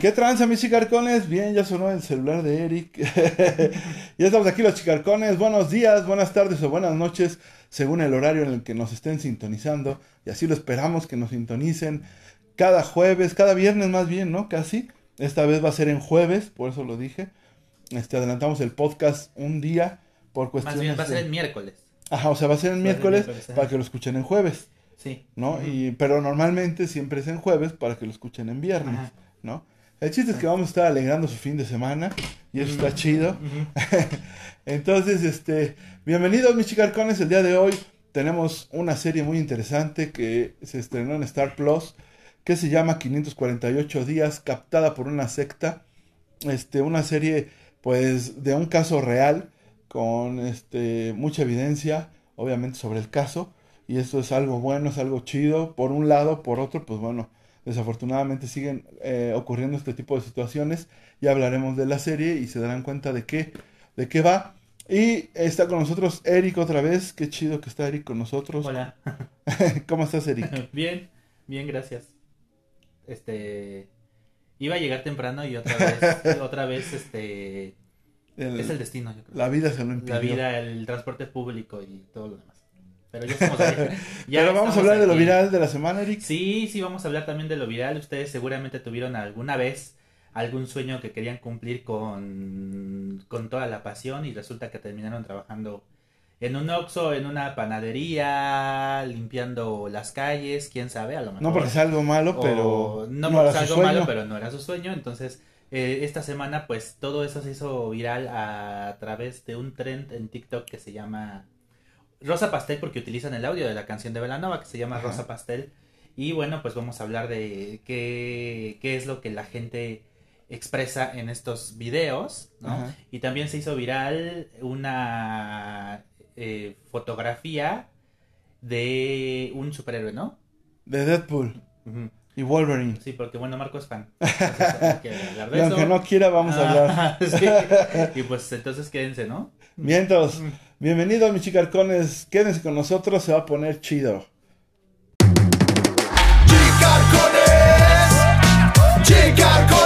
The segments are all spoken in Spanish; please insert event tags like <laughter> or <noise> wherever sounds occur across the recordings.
¿Qué tranza, mis chicarcones? Bien, ya sonó el celular de Eric. <laughs> ya estamos aquí, los chicarcones. Buenos días, buenas tardes o buenas noches, según el horario en el que nos estén sintonizando. Y así lo esperamos que nos sintonicen cada jueves, cada viernes más bien, ¿no? Casi. Esta vez va a ser en jueves, por eso lo dije. Este, adelantamos el podcast un día por cuestiones. Más bien va a ser el miércoles. Ajá, o sea, va a ser el miércoles para que lo escuchen en jueves, Sí. ¿no? y, pero normalmente siempre es en jueves para que lo escuchen en viernes, Ajá. ¿No? El chiste es que vamos a estar alegrando su fin de semana y eso está chido. <laughs> Entonces, este, bienvenidos mis chicarcones. El día de hoy tenemos una serie muy interesante que se estrenó en Star Plus, que se llama 548 días, captada por una secta. Este, una serie, pues, de un caso real, con este, mucha evidencia, obviamente, sobre el caso. Y esto es algo bueno, es algo chido. Por un lado, por otro, pues bueno, desafortunadamente siguen eh, ocurriendo este tipo de situaciones. Ya hablaremos de la serie y se darán cuenta de qué, de qué va. Y está con nosotros Eric otra vez. Qué chido que está Eric con nosotros. Hola. <laughs> ¿Cómo estás, Eric? <laughs> bien, bien, gracias. Este. Iba a llegar temprano y otra vez, <laughs> otra vez, este. El- Es el destino, yo creo. la vida se lo impidió. La vida, el transporte público y todo lo demás. Pero ya estamos. <laughs> Ya Pero vamos a hablar de lo viral de la semana, Eric. Sí, sí, vamos a hablar también de lo viral. Ustedes seguramente tuvieron alguna vez algún sueño que querían cumplir con, con toda la pasión y resulta que terminaron trabajando en un Oxxo, en una panadería, limpiando las calles, quién sabe, a lo mejor. No porque sea algo malo, pero no, no porque era sea su algo malo, sueño. pero no era su sueño. Entonces, eh, esta semana, pues todo eso se hizo viral a, través de un trend en TikTok que se llama Rosa Pastel, porque utilizan el audio de la canción de Belanova que se llama Ajá. Rosa Pastel. Y bueno, pues vamos a hablar de qué, qué es lo que la gente expresa en estos videos, ¿no? Ajá. Y también se hizo viral una eh, fotografía de un superhéroe, ¿no? De Deadpool y Wolverine. Sí, porque bueno, Marco es fan. <laughs> Entonces, que Y aunque no quiera, vamos a hablar. Ah, <laughs> sí. <laughs> Y pues entonces quédense, ¿no? Vientos, bienvenidos mis chicarcones. Quédense con nosotros, se va a poner chido. Chicarcones, chicarcones,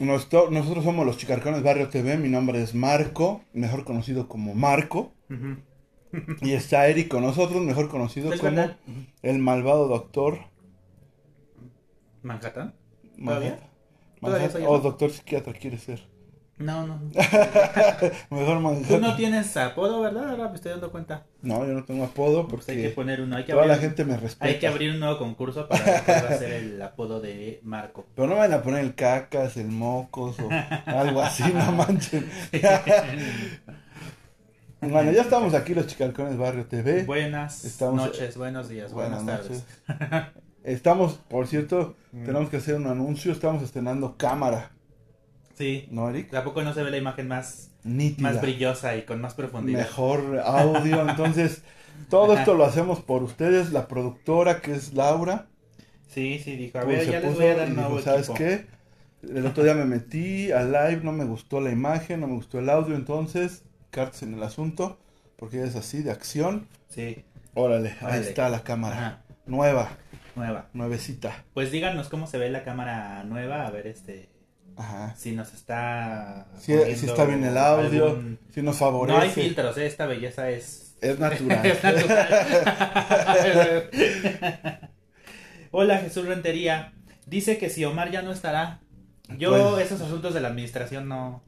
Nosotros somos los Chicarcones Barrio TV. Mi nombre es Marco, mejor conocido como Marco. Y está Eric con nosotros, mejor conocido como verdad. el malvado doctor ¿Manhattan? ¿Todavía? Manhattan. ¿Todavía Manhattan- soy O doctor psiquiatra quiere ser. No, no. <laughs> Mejor Tú Manhattan. no tienes apodo, ¿verdad? Ahora me estoy dando cuenta. No, yo no tengo apodo Pues hay que porque poner uno. Hay que toda la abrir, gente me respeta. hay que abrir un nuevo concurso para a ser el apodo de Marco. Pero no van a poner el cacas, el mocos o algo así, no <laughs> manchen. <laughs> bueno, ya estamos aquí los Chicarcones Barrio TV. Buenas Estamos- noches, buenos días, buenas, tardes. Estamos, por cierto, Mm. tenemos que hacer un anuncio. Estamos estrenando cámara, Sí. ¿no, Eric? Tampoco no se ve la imagen más, Nítida. más brillosa y con más profundidad. Mejor audio. Entonces, todo esto lo hacemos por ustedes. La productora, que es Laura, Sí, sí, dijo. A pues, ver, ya les voy a dar un nuevo dijo, ¿sabes equipo. qué? El otro día me metí al live, no me gustó la imagen, no me gustó el audio, entonces, cartas en el asunto, porque es así, de acción. Sí, Órale, ahí está la cámara. Ajá. Nueva, nueva. nuevecita. Pues díganos cómo se ve la cámara nueva, a ver este Ajá. si nos está Si, está bien el audio, algún- si nos favorece. No hay filtros, eh, esta belleza es Es natural. <laughs> Es natural. Hola Jesús Rentería. Dice que si Omar ya no estará. Yo esos asuntos de la administración no,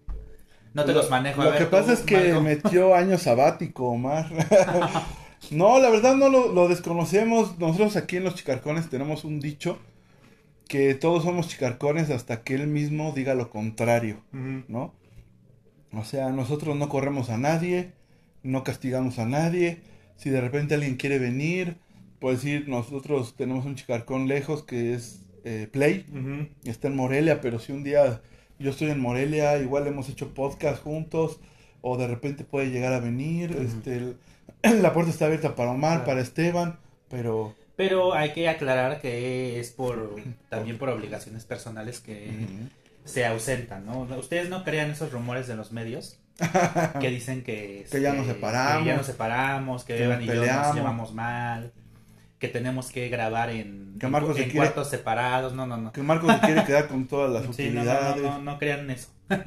no te Lo- los manejo. A Lo ver, que pasa es que Marco. metió año sabático, Omar. <laughs> no, la verdad no lo, lo desconocemos. Nosotros aquí en Los Chicarcones tenemos un dicho que todos somos chicarcones hasta que él mismo diga lo contrario. ¿no? O sea, nosotros no corremos a nadie, no castigamos a nadie. Si de repente alguien quiere venir, por decir, nosotros tenemos un chicarcón lejos que es eh, Play, está en Morelia, pero si un día yo estoy en Morelia, igual hemos hecho podcast juntos, o de repente puede llegar a venir, este, <clears throat> la puerta está abierta para Omar, para Esteban, pero... Pero hay que aclarar que es por también por obligaciones personales que se ausentan, ¿no? Ustedes no crean esos rumores de los medios <laughs> que dicen que, que ya nos este, separamos, que ya nos separamos, que, que Evan y yo nos llevamos mal, que tenemos que grabar en, Que Marcos en se quiere- cuartos separados, no, no, no. que Marcos se quiere quedar con todas <laughs> las Sí, no, no, no, utilidades. no, no crean eso. <laughs>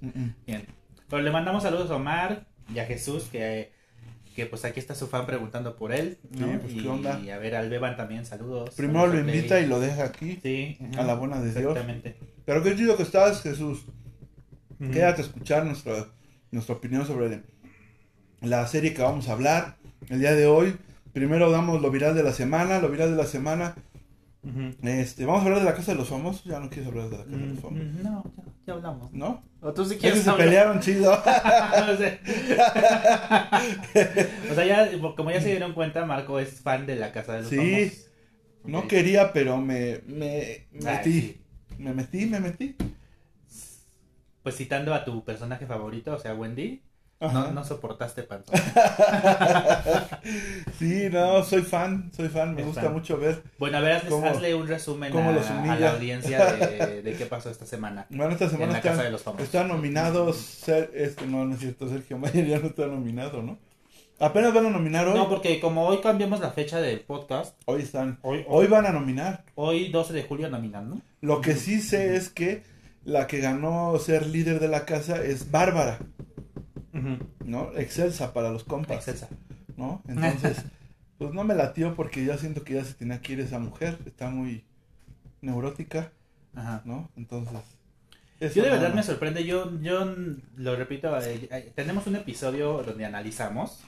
Mm, mm. Bien. Pero le mandamos saludos a Omar y a Jesús, que, que pues aquí está su fan preguntando por él. ¿no? Sí, pues, y, ¿qué onda? y a ver, al Beban también, saludos. Primero lo invita y lo deja aquí. Sí. A la buena de Dios. Exactamente. Pero qué chido que estás, Jesús. Quédate a escuchar nuestra, nuestra opinión sobre la serie que vamos a hablar el día de hoy. Primero damos lo viral de la semana. Lo viral de la semana. Este, vamos a hablar de la casa de los famosos. Ya no quieres hablar de la casa de los famosos. No, ya, ya hablamos. ¿No? O tú sí quieres se hablar. pelearon chido. <laughs> o, sea, o sea, ya, como ya se dieron cuenta, Marco es fan de la casa de los Sí. famosos. No Ok. quería, pero me, me Ay, metí. sí. Me metí, me metí. Pues citando a tu personaje favorito, o sea, Wendy. No, no soportaste panzón. <laughs> Sí, no, soy fan, soy fan. Me Es gusta fan. mucho ver. Bueno, a ver, hazle, ¿Cómo- hazle un resumen a, la audiencia de, de qué pasó esta semana. Bueno, esta En semana la están, casa de los famosos. están nominados. Ser, este, no, no es cierto, Sergio Mayer ya no está nominado, ¿no? Apenas van a nominar hoy. No, porque como hoy cambiamos la fecha del podcast, Hoy están. hoy, Hoy van a nominar. hoy 12 de julio nominan, ¿no? Lo que sí sé es que la que ganó ser líder de la casa es Bárbara, ¿no? Excelsa para los compas, Excelsa. ¿no? Entonces, <laughs> pues no me latió porque ya siento que ya se tenía que ir esa mujer. Está muy neurótica, Ajá. ¿no? Entonces. eso Yo de verdad no- me sorprende, yo, yo lo repito, eh, eh, tenemos un episodio donde analizamos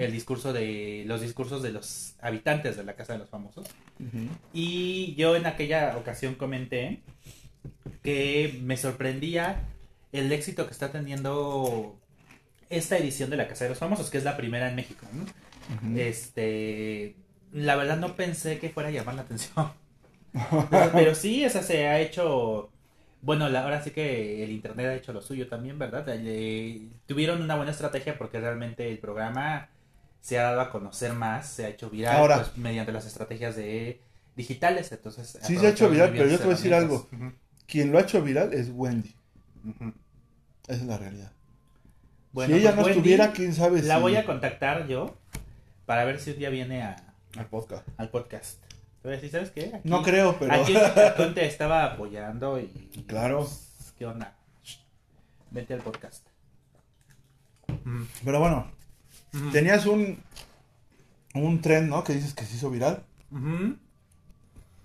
el discurso de los discursos de los habitantes de la casa de los famosos. Y yo en aquella ocasión comenté que me sorprendía el éxito que está teniendo esta edición de la Casa de los Famosos, que es la primera en México. ¿no? Este, la verdad no pensé que fuera a llamar la atención. <laughs> Pero, pero sí, esa se ha hecho. Bueno, la- ahora sí que el internet ha hecho lo suyo también, ¿verdad? Eh, tuvieron una buena estrategia porque realmente el programa se ha dado a conocer más, se ha hecho viral Ahora. pues, mediante las estrategias de digitales, entonces Sí se ha hecho viral, pero yo te voy a decir algo. Quien lo ha hecho viral es Wendy. Esa es la realidad. Bueno, si ella pues, no Wendy, estuviera, quién sabe La si- voy a contactar yo para ver si un día viene a, al podcast. al podcast. Te voy a decir, ¿sabes qué? Aquí- No creo, pero. Aquí <laughs> te estaba apoyando y... Claro. pues, ¿Qué onda? Vente al podcast. Mm. Pero bueno, tenías un. Un tren, ¿no? Que dices que se hizo viral. Ujú.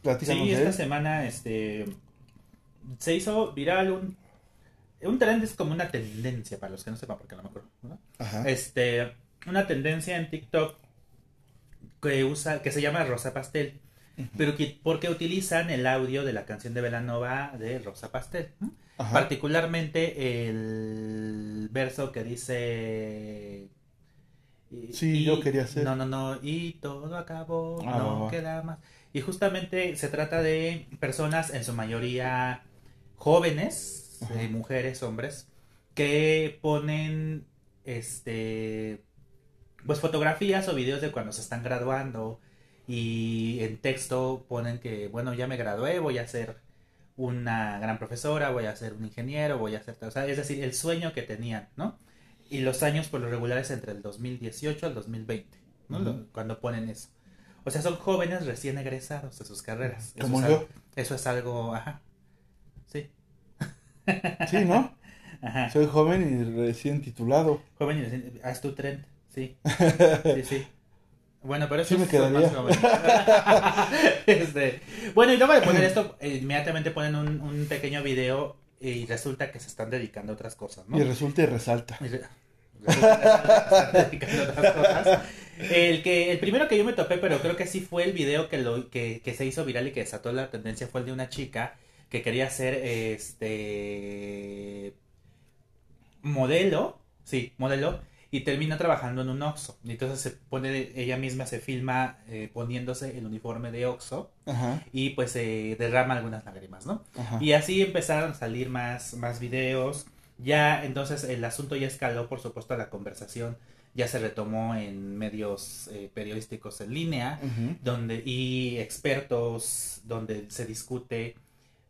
Platícanos Sí, de esta él. semana este se hizo viral un un trend es como una tendencia para los que no sepan porque ¿no? Ajá. este una tendencia en TikTok que usa que se llama Rosa Pastel pero que porque utilizan el audio de la canción de Belanova de Rosa Pastel particularmente el verso que dice y- Sí, yo quería ser. no no no y todo acabó Ah, no va, queda más y justamente se trata de personas en su mayoría jóvenes. Eh, mujeres hombres que ponen este pues fotografías o videos de cuando se están graduando y en texto ponen que bueno ya me gradué voy a ser una gran profesora voy a ser un ingeniero voy a ser o sea, es decir el sueño que tenían no y los años por lo regular es entre el 2018 al 2020 ¿no? Cuando ponen eso. O sea son jóvenes recién egresados de sus carreras. Eso es algo- eso es algo ajá Sí, ¿no? <laughs> ajá Soy joven y recién titulado. Joven y recién- haz tu trend, sí. Sí, sí. Bueno, pero eso Sí me es quedaría. más joven. <laughs> Este, bueno, y luego de poner esto, eh, inmediatamente ponen un, un pequeño video y resulta que se están dedicando a otras cosas, ¿no? Y resulta y resalta. Y re- <laughs> resulta que se están dedicando a otras cosas. El que el primero que yo me topé, pero creo que sí fue el video que lo que, que se hizo viral y que desató la tendencia fue el de una chica que quería ser este modelo, sí, modelo y termina trabajando en un Oxxo. Entonces se pone, ella misma se filma eh, poniéndose el uniforme de Oxxo Ajá. y pues se derrama algunas lágrimas, ¿no? Ajá. Y así empezaron a salir más, más videos. Ya entonces el asunto ya escaló, por supuesto, a la conversación. Ya se retomó en medios eh, periodísticos en línea donde y expertos donde se discute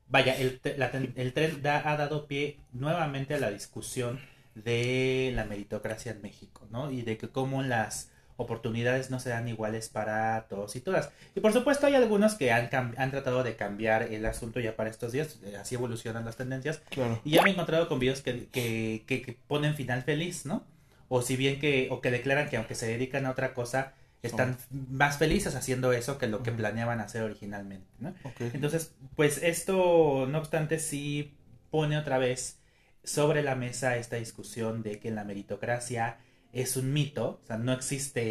vaya el, la el tren da- ha dado pie nuevamente a la discusión de la meritocracia en México no y de que cómo las oportunidades no se dan iguales para todos y todas y por supuesto hay algunos que han, han tratado de cambiar el asunto ya para estos días eh, así evolucionan las tendencias Claro. y ya me he encontrado con videos que, que, que- que ponen final feliz, ¿no? O si bien que, o que declaran que aunque se dedican a otra cosa, están más felices haciendo eso que lo que planeaban hacer originalmente, ¿no? Entonces, pues esto, no obstante, sí pone otra vez sobre la mesa esta discusión de que la meritocracia es un mito, o sea, no existe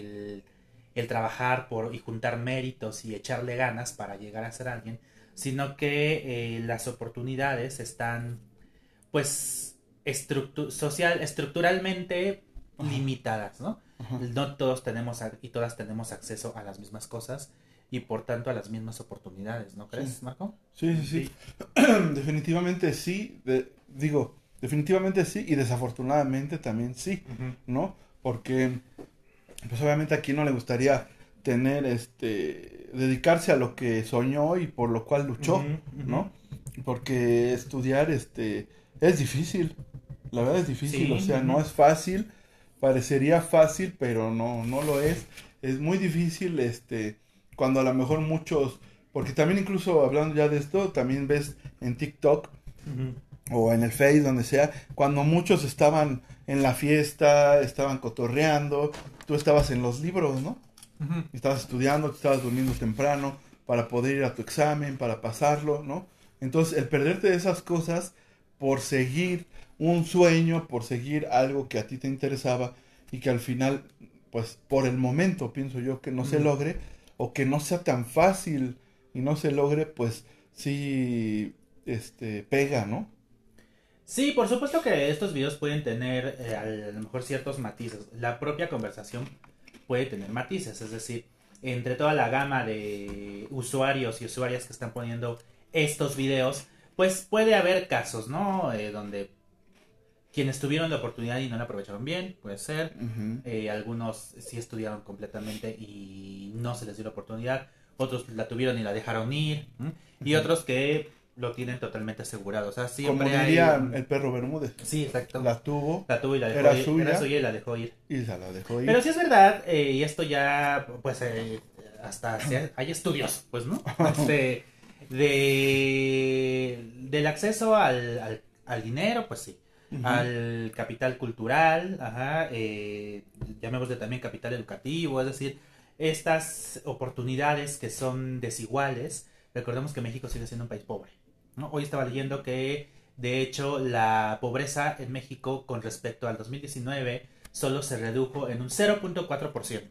el, el trabajar por y juntar méritos y echarle ganas para llegar a ser alguien, sino que eh, las oportunidades están, pues, estructu- social, estructuralmente Ajá. limitadas, ¿no? Ajá. No todos tenemos y todas tenemos acceso a las mismas cosas y por tanto a las mismas oportunidades, ¿no crees, Sí. Marco? Sí, sí, sí. <clears throat> definitivamente sí. de- digo, definitivamente sí y desafortunadamente también sí, ¿no? Porque, pues obviamente a quien no le gustaría tener, este, dedicarse a lo que soñó y por lo cual luchó. ¿no? Porque estudiar, este, es difícil. La verdad es difícil, Sí, o sea, no es fácil. Parecería fácil, pero no, no lo es. Es muy difícil, este, cuando a lo mejor muchos, porque también incluso hablando ya de esto, también ves en TikTok o en el Face, donde sea, cuando muchos estaban en la fiesta, estaban cotorreando, tú estabas en los libros, ¿no? Estabas estudiando, estabas durmiendo temprano para poder ir a tu examen, para pasarlo, ¿no? Entonces, el perderte de esas cosas por seguir un sueño, por seguir algo que a ti te interesaba y que al final, pues por el momento pienso yo que no se logre o que no sea tan fácil y no se logre, pues sí, este, pega, ¿no? Sí, por supuesto que estos videos pueden tener eh, a lo mejor ciertos matices. La propia conversación puede tener matices, es decir, entre toda la gama de usuarios y usuarias que están poniendo estos videos, pues puede haber casos, ¿no? Eh, donde quienes tuvieron la oportunidad y no la aprovecharon bien, puede ser. Eh, algunos sí estudiaron completamente y no se les dio la oportunidad. Otros la tuvieron y la dejaron ir. Y otros que lo tienen totalmente asegurado. O sea, Como siempre hay diría un- el perro Bermúdez, Sí, exacto. la tuvo La tuvo y la dejó era ir. suya. Era suya y la dejó ir. y se la dejó ir. Pero sí es verdad, eh, y esto ya, pues, eh, hasta se- hay estudios, pues, ¿no? <laughs> Este, de, del acceso al, al, al dinero, pues sí. Al capital cultural, ajá, eh, llamémosle también capital educativo, es decir, estas oportunidades que son desiguales. Recordemos que México sigue siendo un país pobre. ¿no? Hoy estaba leyendo que, de hecho, la pobreza en México con respecto al 2019 solo se redujo en un 0.4%,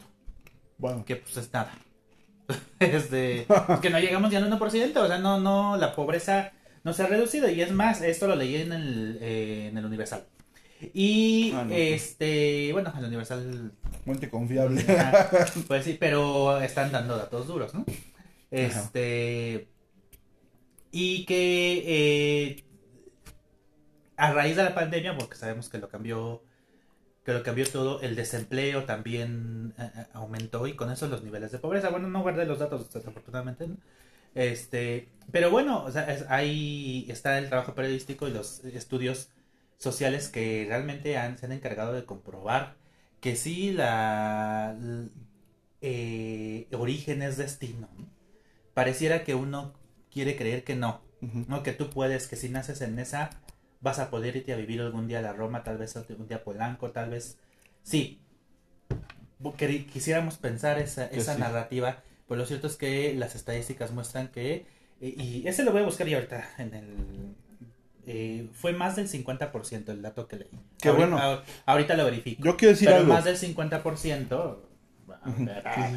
Bueno, que pues es nada. <laughs> Este, que no llegamos ya al 1%, o sea, no, no, la pobreza no se ha reducido. Y es más, esto lo leí en el, eh, en el Universal. Y, Ah, no, pues. este, bueno, el Universal fuente confiable. Ajá, <laughs> <laughs> Pues sí, pero están dando datos duros, ¿no? Este. Y que eh, a raíz de la pandemia, porque sabemos que lo cambió, que lo cambió todo, el desempleo también eh, aumentó y con eso los niveles de pobreza. Bueno, no guardé los datos desafortunadamente, ¿no? Este, pero bueno, o sea, es- ahí está el trabajo periodístico y los estudios sociales que realmente han, se han encargado de comprobar que sí la l- eh, origen es destino. ¿no? Pareciera que uno quiere creer que no, no que tú puedes, que si naces en esa vas a poder irte a vivir algún día a la Roma, tal vez algún día a Polanco, tal vez sí. Quisiéramos pensar esa, esa sí. narrativa, pero lo cierto es que las estadísticas muestran que, eh, y ese lo voy a buscar ya ahorita en el... eh, fue más del 50% el dato que leí. Qué Ahorita- bueno. ahor- Ahorita lo verifico. Yo quiero decir Pero algo. más del 50%. Ujú. Sí,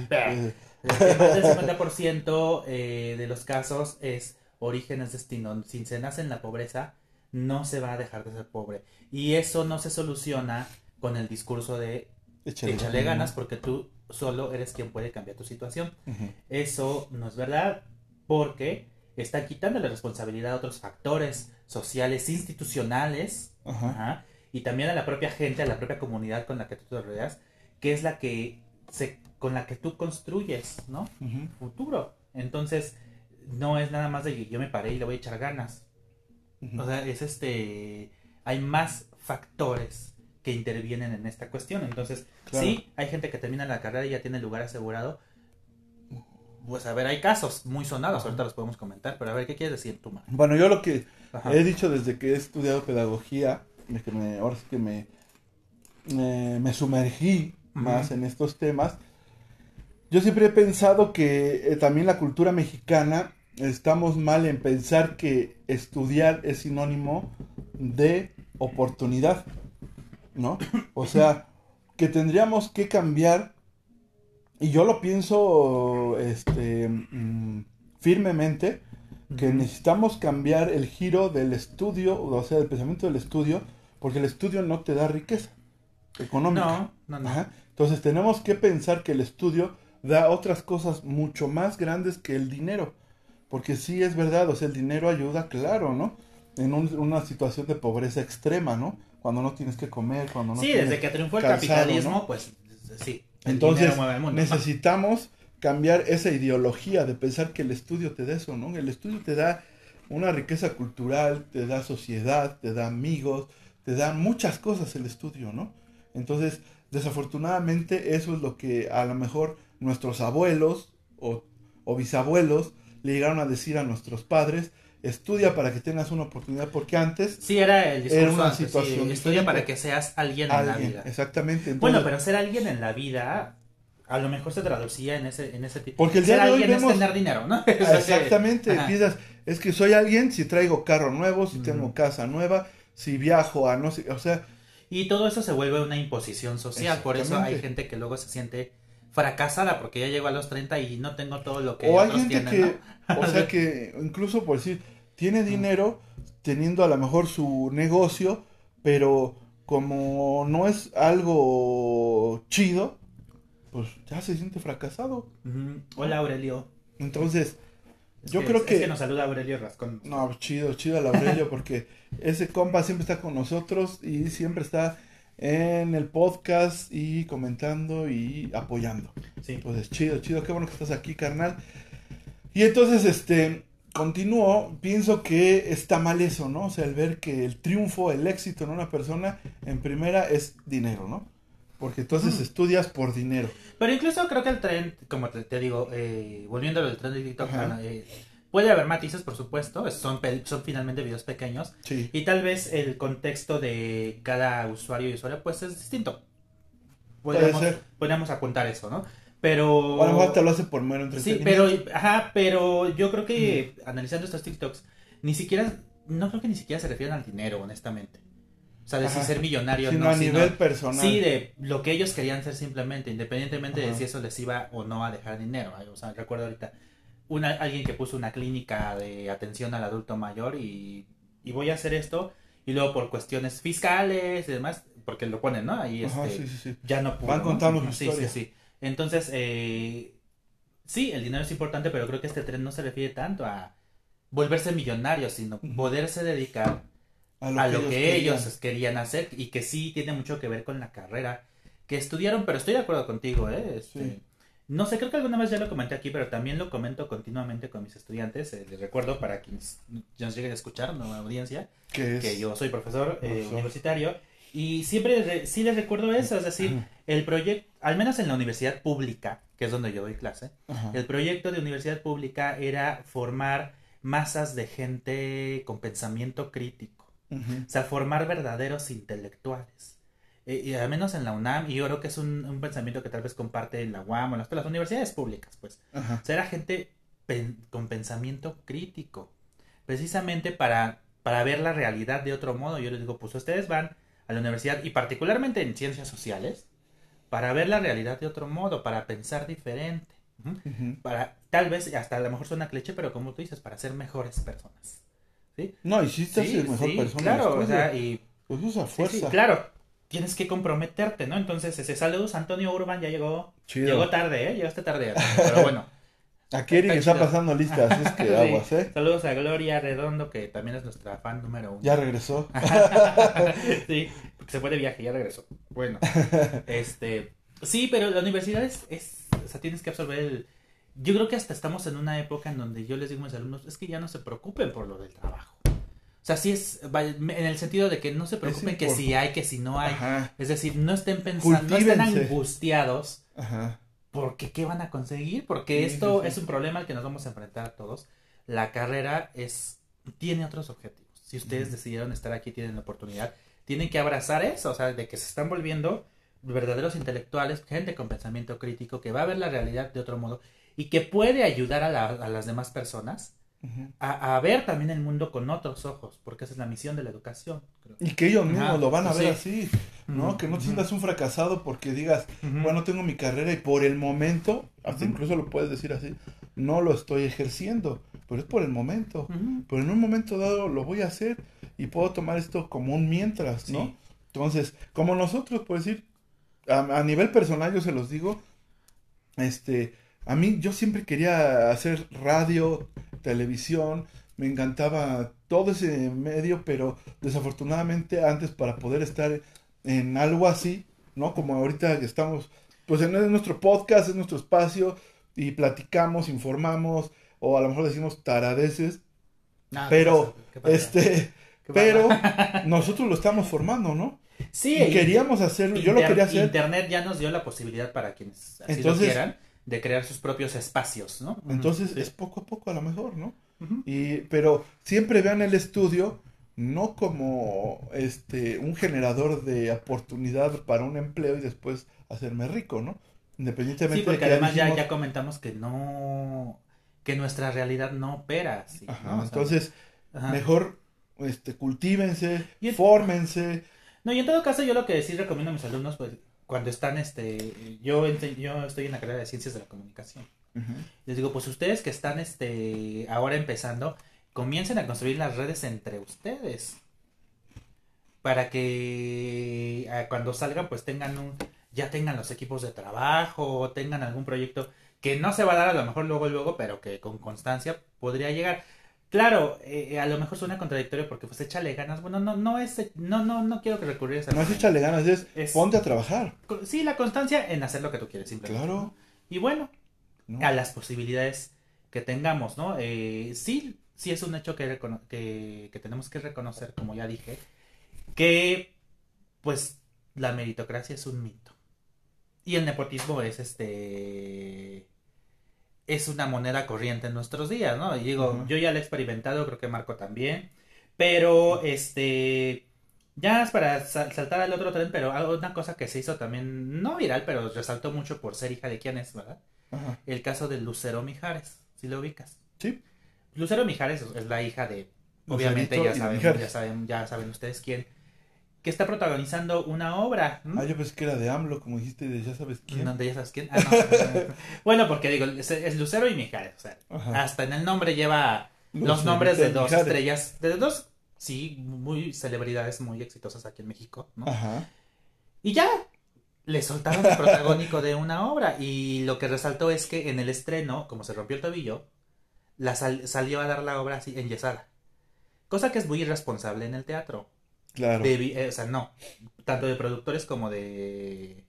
sí. Este, más del 50% eh, de los casos es origen es destino. Si se nace en la pobreza, no se va a dejar de ser pobre. Y eso no se soluciona con el discurso de Échale, échale ganas porque tú solo eres quien puede cambiar tu situación. Eso no es verdad porque está quitando la responsabilidad a otros factores sociales, institucionales, ajá, y también a la propia gente, a la propia comunidad con la que tú te rodeas, que es la que se, con la que tú construyes, ¿no? Futuro. Entonces, no es nada más de que yo me paré y le voy a echar ganas. O sea, es este. Hay más factores que intervienen en esta cuestión. Entonces, Claro. sí, hay gente que termina la carrera y ya tiene el lugar asegurado. Pues a ver, hay casos muy sonados, ahorita los podemos comentar, pero a ver, ¿qué quieres decir tú, Mar? Bueno, yo lo que Ajá. he dicho desde que he estudiado pedagogía, de que me, ahora sí que me, me, me sumergí más en estos temas, yo siempre he pensado que eh, también la cultura mexicana estamos mal en pensar que estudiar es sinónimo de oportunidad, ¿no? O sea, que tendríamos que cambiar, y yo lo pienso este, mm, firmemente, que necesitamos cambiar el giro del estudio, o sea, del pensamiento del estudio, porque el estudio no te da riqueza económica. No, no, no. Ajá. Entonces tenemos que pensar que el estudio da otras cosas mucho más grandes que el dinero. Porque sí es verdad, o sea, el dinero ayuda, claro, ¿no? En un- una situación de pobreza extrema, ¿no? Cuando no tienes que comer, cuando no sí, tienes desde que triunfó el calzado, capitalismo, ¿no? pues sí. Entonces, mundo. necesitamos cambiar esa ideología de pensar que el estudio te da eso, ¿no? El estudio te da una riqueza cultural, te da sociedad, te da amigos, te da muchas cosas el estudio, ¿no? Entonces, desafortunadamente, eso es lo que a lo mejor nuestros abuelos o, o bisabuelos le llegaron a decir a nuestros padres, estudia para que tengas una oportunidad, porque antes Sí, era el discurso Era una antes, sí, situación estudia para que seas alguien, en la vida. exactamente. Bueno, pero ser alguien en la vida a lo mejor se traducía en ese, en ese tipo. Porque el ser día de hoy vemos- es tener dinero, ¿no? <laughs> Exactamente, piensas, es que soy alguien si traigo carro nuevo, si tengo casa nueva, si viajo a no sé, o sea, Y todo eso se vuelve una imposición social. Por eso hay gente que luego se siente fracasada porque ya llegó a los 30 y no tengo todo lo que o hay gente tienen, que, ¿no? <laughs> o sea que incluso por decir, tiene dinero teniendo a lo mejor su negocio, pero como no es algo chido, pues ya se siente fracasado. Hola Aurelio. Entonces, Es yo que- creo es que que nos saluda Aurelio Rascón. No, chido, chido el Aurelio, porque ese compa siempre está con nosotros y siempre está en el podcast y comentando y apoyando. Sí. Entonces, chido, chido, qué bueno que estás aquí, carnal. Y entonces, este, continúo, pienso que está mal eso, ¿no? O sea, el ver que el triunfo, el éxito en una persona, en primera es dinero, ¿no? Porque entonces Mm. estudias por dinero. Pero incluso creo que el tren, como te, te digo, eh, volviendo al tren de TikTok, puede haber matices, por supuesto, es- son, son finalmente videos pequeños, Sí. y tal vez el contexto de cada usuario y usuaria pues es distinto. Podríamos, podríamos apuntar eso, ¿no? Pero... O a lo mejor te lo hace por mero Sí, pero, ajá, pero yo creo que analizando estos TikToks, ni siquiera, no creo que ni siquiera se refieren al dinero, honestamente. O sea, de si ser millonario Sino no, a sino- nivel personal. Sí, de lo que ellos querían ser simplemente, independientemente de si eso les iba o no a dejar dinero. O sea, recuerdo ahorita una, alguien que puso una clínica de atención al adulto mayor y, y voy a hacer esto y luego por cuestiones fiscales y demás, porque lo ponen, ¿no? Ahí Ajá, este, sí, sí, sí. ya no pudo. Van ¿no? contando su Sí, sí, sí. Entonces, eh, sí, el dinero es importante, pero creo que este tren no se refiere tanto a volverse millonario, sino poderse dedicar a lo que ellos querían hacer y que sí tiene mucho que ver con la carrera que estudiaron, pero estoy de acuerdo contigo, ¿eh? Este, Sí. No sé, creo que alguna vez ya lo comenté aquí, pero también lo comento continuamente con mis estudiantes. eh, les recuerdo para quienes nos lleguen a escuchar, nueva audiencia, que es que yo soy profesor, eh, universitario y siempre re- sí les recuerdo eso, es decir, el proyecto, al menos en la universidad pública, que es donde yo doy clase, Ajá. el proyecto de universidad pública era formar masas de gente con pensamiento crítico. O sea, formar verdaderos intelectuales. Eh, y al menos en la UNAM, y yo creo que es un, un pensamiento que tal vez comparte en la UAM o en las, las universidades públicas, pues. Ajá. Era gente pen- con pensamiento crítico. Precisamente para, para ver la realidad de otro modo. Yo les digo, pues ustedes van a la universidad, y particularmente en ciencias sociales, para ver la realidad de otro modo, para pensar diferente. Para, tal vez, hasta a lo mejor suena cliché, pero como tú dices, para ser mejores personas. ¿Sí? No, y si estás Sí, mejor sí, persona. claro, o sea, y Pues usa fuerza. sí, claro. Tienes que comprometerte, ¿no? Entonces, ese saludos, Antonio Urban ya llegó. Chido. Llegó tarde, ¿eh? Llegaste tarde, pero bueno. <laughs> Aquí Eric Está está pasando listas, es que <laughs> aguas, ¿eh? Saludos a Gloria Redondo, que también es nuestra fan número uno. Ya regresó. <laughs> sí, porque se fue de viaje, ya regresó. Bueno, este, sí, pero la universidad es, es, o sea, tienes que absorber el... Yo creo que hasta estamos en una época en donde yo les digo a mis alumnos, es que ya no se preocupen por lo del trabajo. O sea, sí es, en el sentido de que no se preocupen que si hay, que si no hay. Ajá, Es decir, no estén pensando, no estén angustiados ajá. porque qué van a conseguir, porque Sí, esto sí, sí. es un problema al que nos vamos a enfrentar todos. La carrera es tiene otros objetivos. Si ustedes decidieron estar aquí, tienen la oportunidad, tienen que abrazar eso, o sea, de que se están volviendo verdaderos intelectuales, gente con pensamiento crítico, que va a ver la realidad de otro modo y que puede ayudar a, la- a las demás personas a, a ver también el mundo con otros ojos, porque esa es la misión de la educación. creo. Y que ellos mismos lo van a ver sí. así, ¿no? Que no te sientas un fracasado porque digas, bueno, tengo mi carrera y por el momento, hasta incluso lo puedes decir así, no lo estoy ejerciendo, pero es por el momento. Pero en un momento dado lo voy a hacer y puedo tomar esto como un mientras, ¿no? Sí. Entonces, como nosotros, por decir, a, a nivel personal yo se los digo, este, a mí yo siempre quería hacer radio, televisión, me encantaba todo ese medio, pero desafortunadamente antes para poder estar en algo así, ¿no? Como ahorita que estamos, pues en, en nuestro podcast, es nuestro espacio y platicamos, informamos, o a lo mejor decimos taradeces, Ah, pero, ¿qué pasa? ¿Qué pasa? este, <laughs> ¿Qué pero <laughs> nosotros lo estamos formando, ¿no? sí, Y queríamos hacerlo, yo lo quería hacer. Internet ya nos dio la posibilidad para quienes así Entonces- lo quieran de crear sus propios espacios, ¿no? Entonces sí. es poco a poco a lo mejor, ¿no? Y, pero siempre vean el estudio no como este un generador de oportunidad para un empleo y después hacerme rico, ¿no? Independientemente Sí, porque de que además ya, dijimos- ya comentamos que no que nuestra realidad no opera así, Ajá, entonces ajá. mejor este cultívense, Y en- fórmense, No, y en todo caso yo lo que sí recomiendo a mis alumnos pues cuando están este yo yo estoy en la carrera de Ciencias de la Comunicación. Les digo, pues ustedes que están este ahora empezando, comiencen a construir las redes entre ustedes. Para que ah, cuando salgan, pues tengan un, ya tengan los equipos de trabajo, tengan algún proyecto que no se va a dar a lo mejor luego, luego, pero que con constancia podría llegar. Claro, eh, a lo mejor suena contradictorio porque pues échale ganas. Bueno, no, no es, no, no, no quiero que recurrir a esa no es échale ganas, es, Es- ponte a trabajar, Sí, la constancia en hacer lo que tú quieres, simplemente. claro, ¿no? Y bueno, ¿no? a las posibilidades que tengamos, ¿no? Eh, sí, sí es un hecho que, que tenemos que reconocer, como ya dije, que pues la meritocracia es un mito. Y el nepotismo es este es una moneda corriente en nuestros días, ¿no? Y digo, yo ya lo he experimentado, creo que Marco también, pero este ya es para sal- saltar al otro tren, pero una cosa que se hizo también, no viral, pero resaltó mucho por ser hija de quién es, ¿verdad? El caso de Lucero Mijares, si lo ubicas. Sí. Lucero Mijares es la hija de, obviamente ya saben, ya saben, ya saben ustedes quién, que está protagonizando una obra. Ah, yo pensé que era de AMLO, como dijiste, de ya sabes quién. ¿Dónde ya sabes quién? <laughs> Ah, no. bueno, porque digo, es, es Lucero y Mijares, o sea, Ajá. hasta en el nombre lleva los nombres de dos Mijares. estrellas, de dos, sí, muy celebridades muy exitosas aquí en México, ¿no? Ajá. Y ya, le soltaron el protagónico de una obra. Y lo que resaltó es que en el estreno, como se rompió el tobillo, la sal- salió a dar la obra así enyesada. Cosa que es muy irresponsable en el teatro. Claro. Eh, o sea, no. Tanto de productores como de.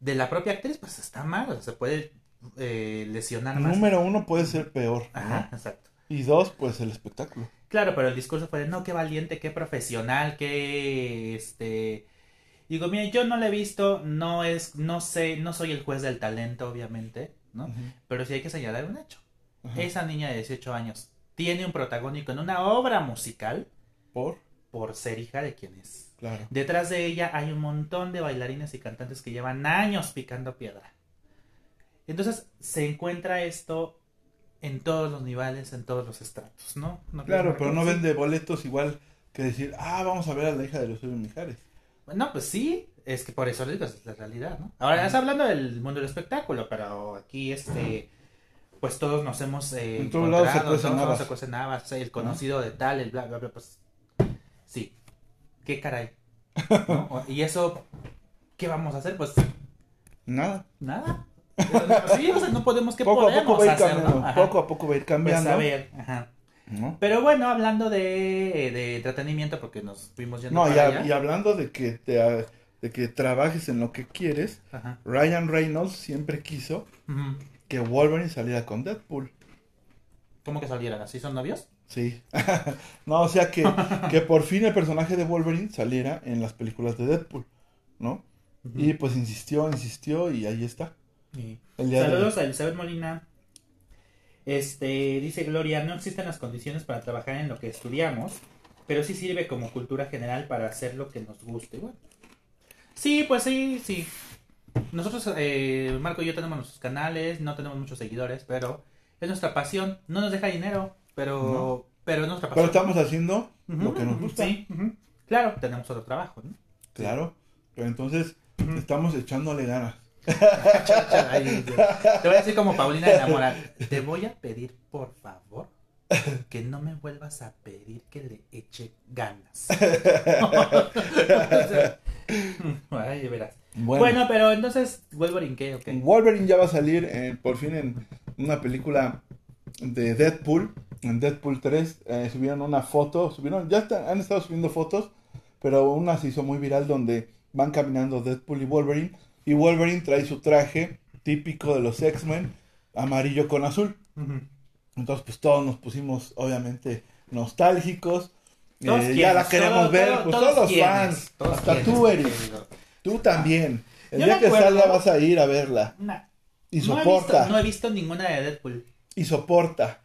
De la propia actriz, pues está mal. o sea, se puede eh, lesionar más. Número uno puede ser peor. ¿no? Ajá, exacto. Y dos, pues el espectáculo. Claro, pero el discurso fue de no, qué valiente, qué profesional, qué este. Digo, mira, yo no lo he visto, no es, no sé, no soy el juez del talento, obviamente, ¿no? Pero sí hay que señalar un hecho. Esa niña de 18 años tiene un protagónico en una obra musical Por, por ser hija de quien es. claro. Detrás de ella hay un montón de bailarines y cantantes que llevan años picando piedra. Entonces se encuentra esto en todos los niveles, en todos los estratos, ¿no? ¿No crees, Claro, pero no vende boletos igual que decir, ah, vamos a ver a la hija de Lucero Mijares. No, pues sí, es que por eso les digo, es la realidad, ¿no? Ahora, estás hablando del mundo del espectáculo, pero aquí, este, pues todos nos hemos eh, En todos lados se todos habas. habas, el conocido de tal, el bla, bla, bla, pues sí, qué caray, <laughs> Y eso, ¿qué vamos a hacer? Pues Nada. nada. Sí, o sea, no podemos, ¿qué Poco a podemos poco va hacer, no? Poco a poco va a ir Pues cambiando. a ver, ajá. ¿no? Pero bueno, hablando de, de entretenimiento, porque nos fuimos yendo No, y, para a- allá. y hablando de que, te, de que trabajes en lo que quieres, Ajá. Ryan Reynolds siempre quiso que Wolverine saliera con Deadpool. ¿Cómo que salieran? ¿Así son novios? Sí. <laughs> no, o sea que, que por fin el personaje de Wolverine saliera en las películas de Deadpool, ¿no? Y pues insistió, insistió y ahí está. De- Saludos a Elizabeth Molina. Este, dice Gloria, no existen las condiciones para trabajar en lo que estudiamos, pero sí sirve como cultura general para hacer lo que nos guste. Bueno. Sí, pues sí, sí. Nosotros, eh, Marco y yo tenemos nuestros canales, no tenemos muchos seguidores, pero es nuestra pasión. No nos deja dinero, pero, pero es nuestra Pero pasión. estamos haciendo lo que nos gusta. Sí, claro, tenemos otro trabajo, ¿no? Claro. Pero entonces estamos echándole ganas. <laughs> Ay. Te voy a decir como Paulina de la Mora. Te voy a pedir, por favor, que no me vuelvas a pedir que le eche ganas. <laughs> <laughs> Ay. Bueno, Bueno, pero entonces, Wolverine, ¿qué? Ok. Wolverine ya va a salir eh, por fin en una película de Deadpool. En Deadpool 3 eh, subieron una foto, subieron, ya han estado subiendo fotos, pero una se hizo muy viral donde van caminando Deadpool y Wolverine. Y Wolverine trae su traje típico de los X-Men, amarillo con azul. Entonces, pues todos nos pusimos, obviamente, nostálgicos. Eh, Todos ya la queremos ver, todo- pues todos todos los fans, todos hasta quienes, tú, Eric, tú también. El Yo día que acuerdo- salga vas a ir a verla. Nah. Y No he, soporta, visto, no he visto ninguna de Deadpool. y soporta.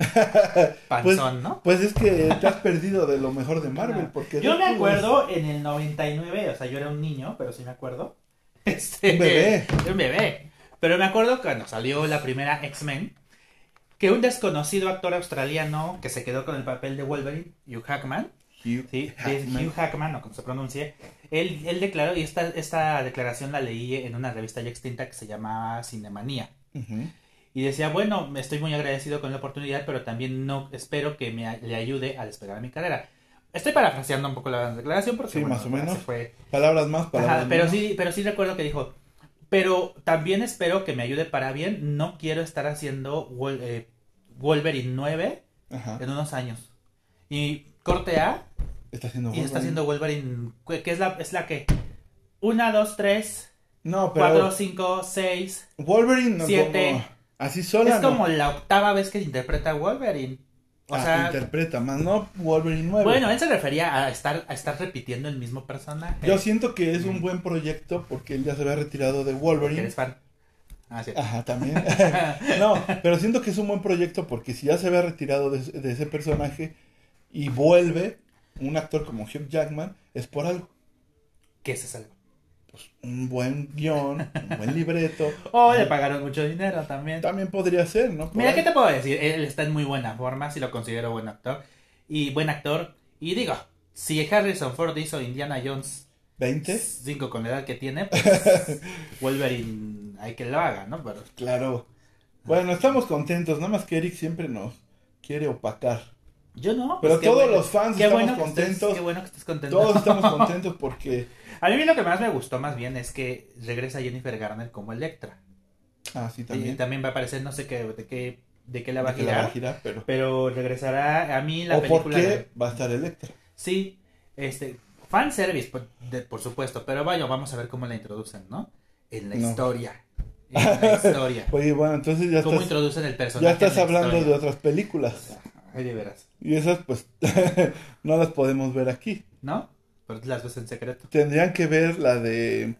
<laughs> Panzón, ¿no? Pues es que te has perdido de lo mejor de Marvel, porque Yo me acuerdo en el 99, o sea, yo era un niño, pero sí me acuerdo. <laughs> Este, Un bebé. Un bebé. Pero me acuerdo cuando salió la primera X-Men, que un desconocido actor australiano que se quedó con el papel de Wolverine, Hugh Hackman, Hugh Jackman. Hugh Hackman, o como se pronuncie, él, él declaró, y esta, esta declaración la leí en una revista ya extinta que se llamaba Cinemanía. Ujú. Y decía, bueno, me estoy muy agradecido con la oportunidad, pero también no espero que me le ayude a despegar mi carrera. Estoy parafraseando un poco la declaración porque Sí, bueno, más o menos. fue. Palabras más, palabras Ajá, pero menos. sí, pero sí recuerdo que dijo, pero también espero que me ayude para bien. No quiero estar haciendo eh, Wolverine 9 Ajá. en unos años. Y corte A Está haciendo y está Wolverine. haciendo Wolverine, que es la, es la que 1, 2, 3, No, pero 4, 5, 6. Wolverine no siete. como- así sola Es no. como la octava vez que interpreta a Wolverine. O Ah, sea, interpreta más, no Wolverine 9. bueno, él se refería a estar, a estar repitiendo el mismo personaje. Yo siento que es un buen proyecto porque él ya se había retirado de Wolverine. eres fan. Ah, sí. Ajá, también. <laughs> <laughs> no, pero siento que es un buen proyecto porque si ya se había retirado de, de ese personaje y vuelve un actor como Hugh Jackman, es por algo. que se salva. Pues un buen guion, un buen libreto. <laughs> Oh, le pagaron mucho dinero también. También podría ser, ¿no? Por Mira, ahí. ¿qué te puedo decir? Él está en muy buena forma, si lo considero buen actor. Y buen actor. Y digo, si Harrison Ford hizo Indiana Jones ¿20? 5 con la edad que tiene, <laughs> pues Wolverine hay que lo haga, ¿no? Pero Claro. Bueno, estamos contentos, nada más que Eric siempre nos quiere opacar. Yo no. Pero pues todos bueno. los fans Qué estamos bueno que estés- contentos. qué bueno que estés contento. Todos estamos <laughs> contentos porque... A mí lo que más me gustó más bien es que regresa Jennifer Garner como Electra. Ah, sí, Y también. también va a aparecer, no sé qué, de qué, de qué la va a girar. va a girar, pero... Pero regresará a mí la ¿O por película. qué de- va a estar Electra? Sí, este, fanservice, por, de- por supuesto, pero vaya, vamos a ver cómo la introducen, ¿no? En la No. historia. <laughs> En la historia. Oye, bueno, entonces ya ¿Cómo estás, introducen el personaje? ya estás hablando de otras películas. Ay, de veras. Y esas, pues, <laughs> no las podemos ver aquí. ¿No? Pero las ves en secreto. Tendrían que ver la de...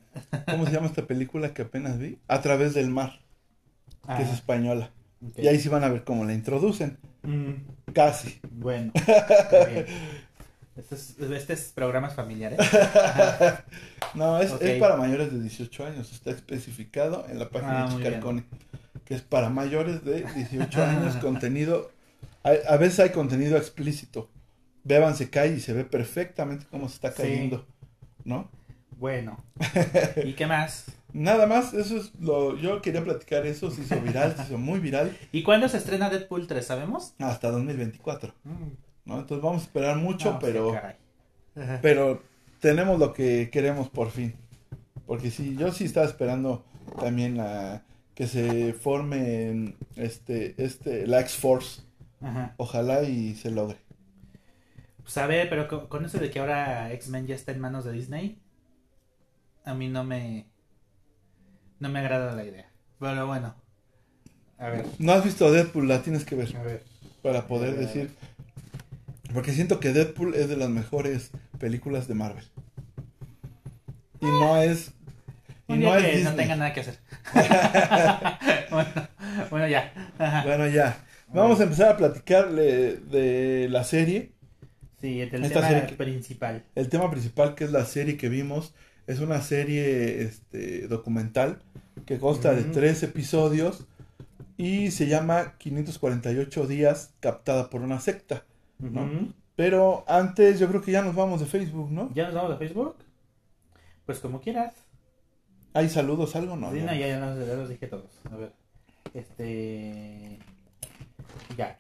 ¿Cómo se llama esta película que apenas vi? A través del mar, que es Ah, española. Y ahí sí van a ver cómo la introducen. Mm, Casi. bueno. <laughs> bien. Este es, este es programas familiares. <laughs> Ajá. No, es, es para mayores de 18 años. Está especificado en la página Ah, de Chicarcone. Que es para mayores de 18 años. contenido. A, a veces hay contenido explícito. Beban se cae y se ve perfectamente cómo se está Sí. cayendo. ¿No? Bueno. <laughs> ¿Y qué más? Nada más, eso es lo. Yo quería platicar eso. Se hizo viral, se hizo muy viral. <laughs> ¿Y cuándo se estrena Deadpool 3, sabemos? Hasta 2024. Mm, ¿no? Entonces vamos a esperar mucho, no, pero. sí. <laughs> Pero tenemos lo que queremos por fin. Porque sí, yo sí estaba esperando también a que se forme este, este, la X-Force. Ajá. Ojalá y se logre. Pues a ver, pero con, con eso de que ahora X-Men ya está en manos de Disney, a mí no me. No me agrada la idea. Pero bueno. A ver, No has visto Deadpool, la tienes que ver a ver. para poder A ver, a decir. Porque siento que Deadpool es de las mejores películas de Marvel. Y no es. Y Un no es que no tenga nada que hacer. <laughs> <laughs> bueno, bueno, ya. Ajá. Bueno, ya. Vamos a empezar a platicarle de la serie. Sí, el Esta tema serie que- principal. El tema principal, que es la serie que vimos, es una serie este, documental que consta de tres episodios y se llama 548 días captada por una secta. Pero antes yo creo que ya nos vamos de Facebook, ¿no? ¿Ya nos vamos a Facebook? Pues como quieras. ¿Hay saludos, algo? No. Sí, ya. no, ya, ya los, ya los dije todos. A ver. Este. Ya.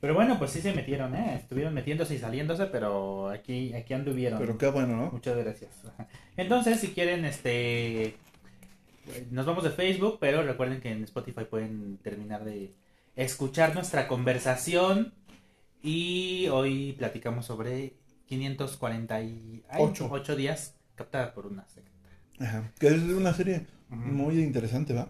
Pero bueno, pues sí se metieron, ¿eh? Estuvieron metiéndose y saliéndose, pero aquí, aquí anduvieron. Pero qué bueno, ¿no? Muchas gracias. <laughs> Entonces, si quieren, este. Nos vamos de Facebook, pero recuerden que en Spotify pueden terminar de escuchar nuestra conversación. Y hoy platicamos sobre 548 Ocho. días captada por una secta. Ajá. Que es una serie muy interesante, ¿va?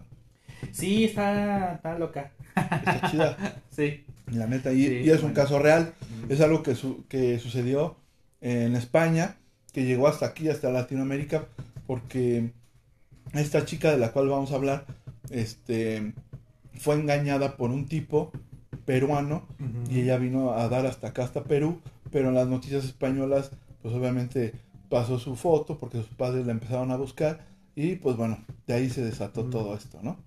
Sí, está, está loca. Está chida, <laughs> Sí. la neta. Y, Sí, y es un caso real. Es algo que, su- que sucedió en España, que llegó hasta aquí, hasta Latinoamérica, porque esta chica de la cual vamos a hablar, este, fue engañada por un tipo peruano y ella vino a dar hasta acá, hasta Perú, pero en las noticias españolas, pues obviamente pasó su foto porque sus padres la empezaron a buscar y pues bueno, de ahí se desató todo esto, ¿no?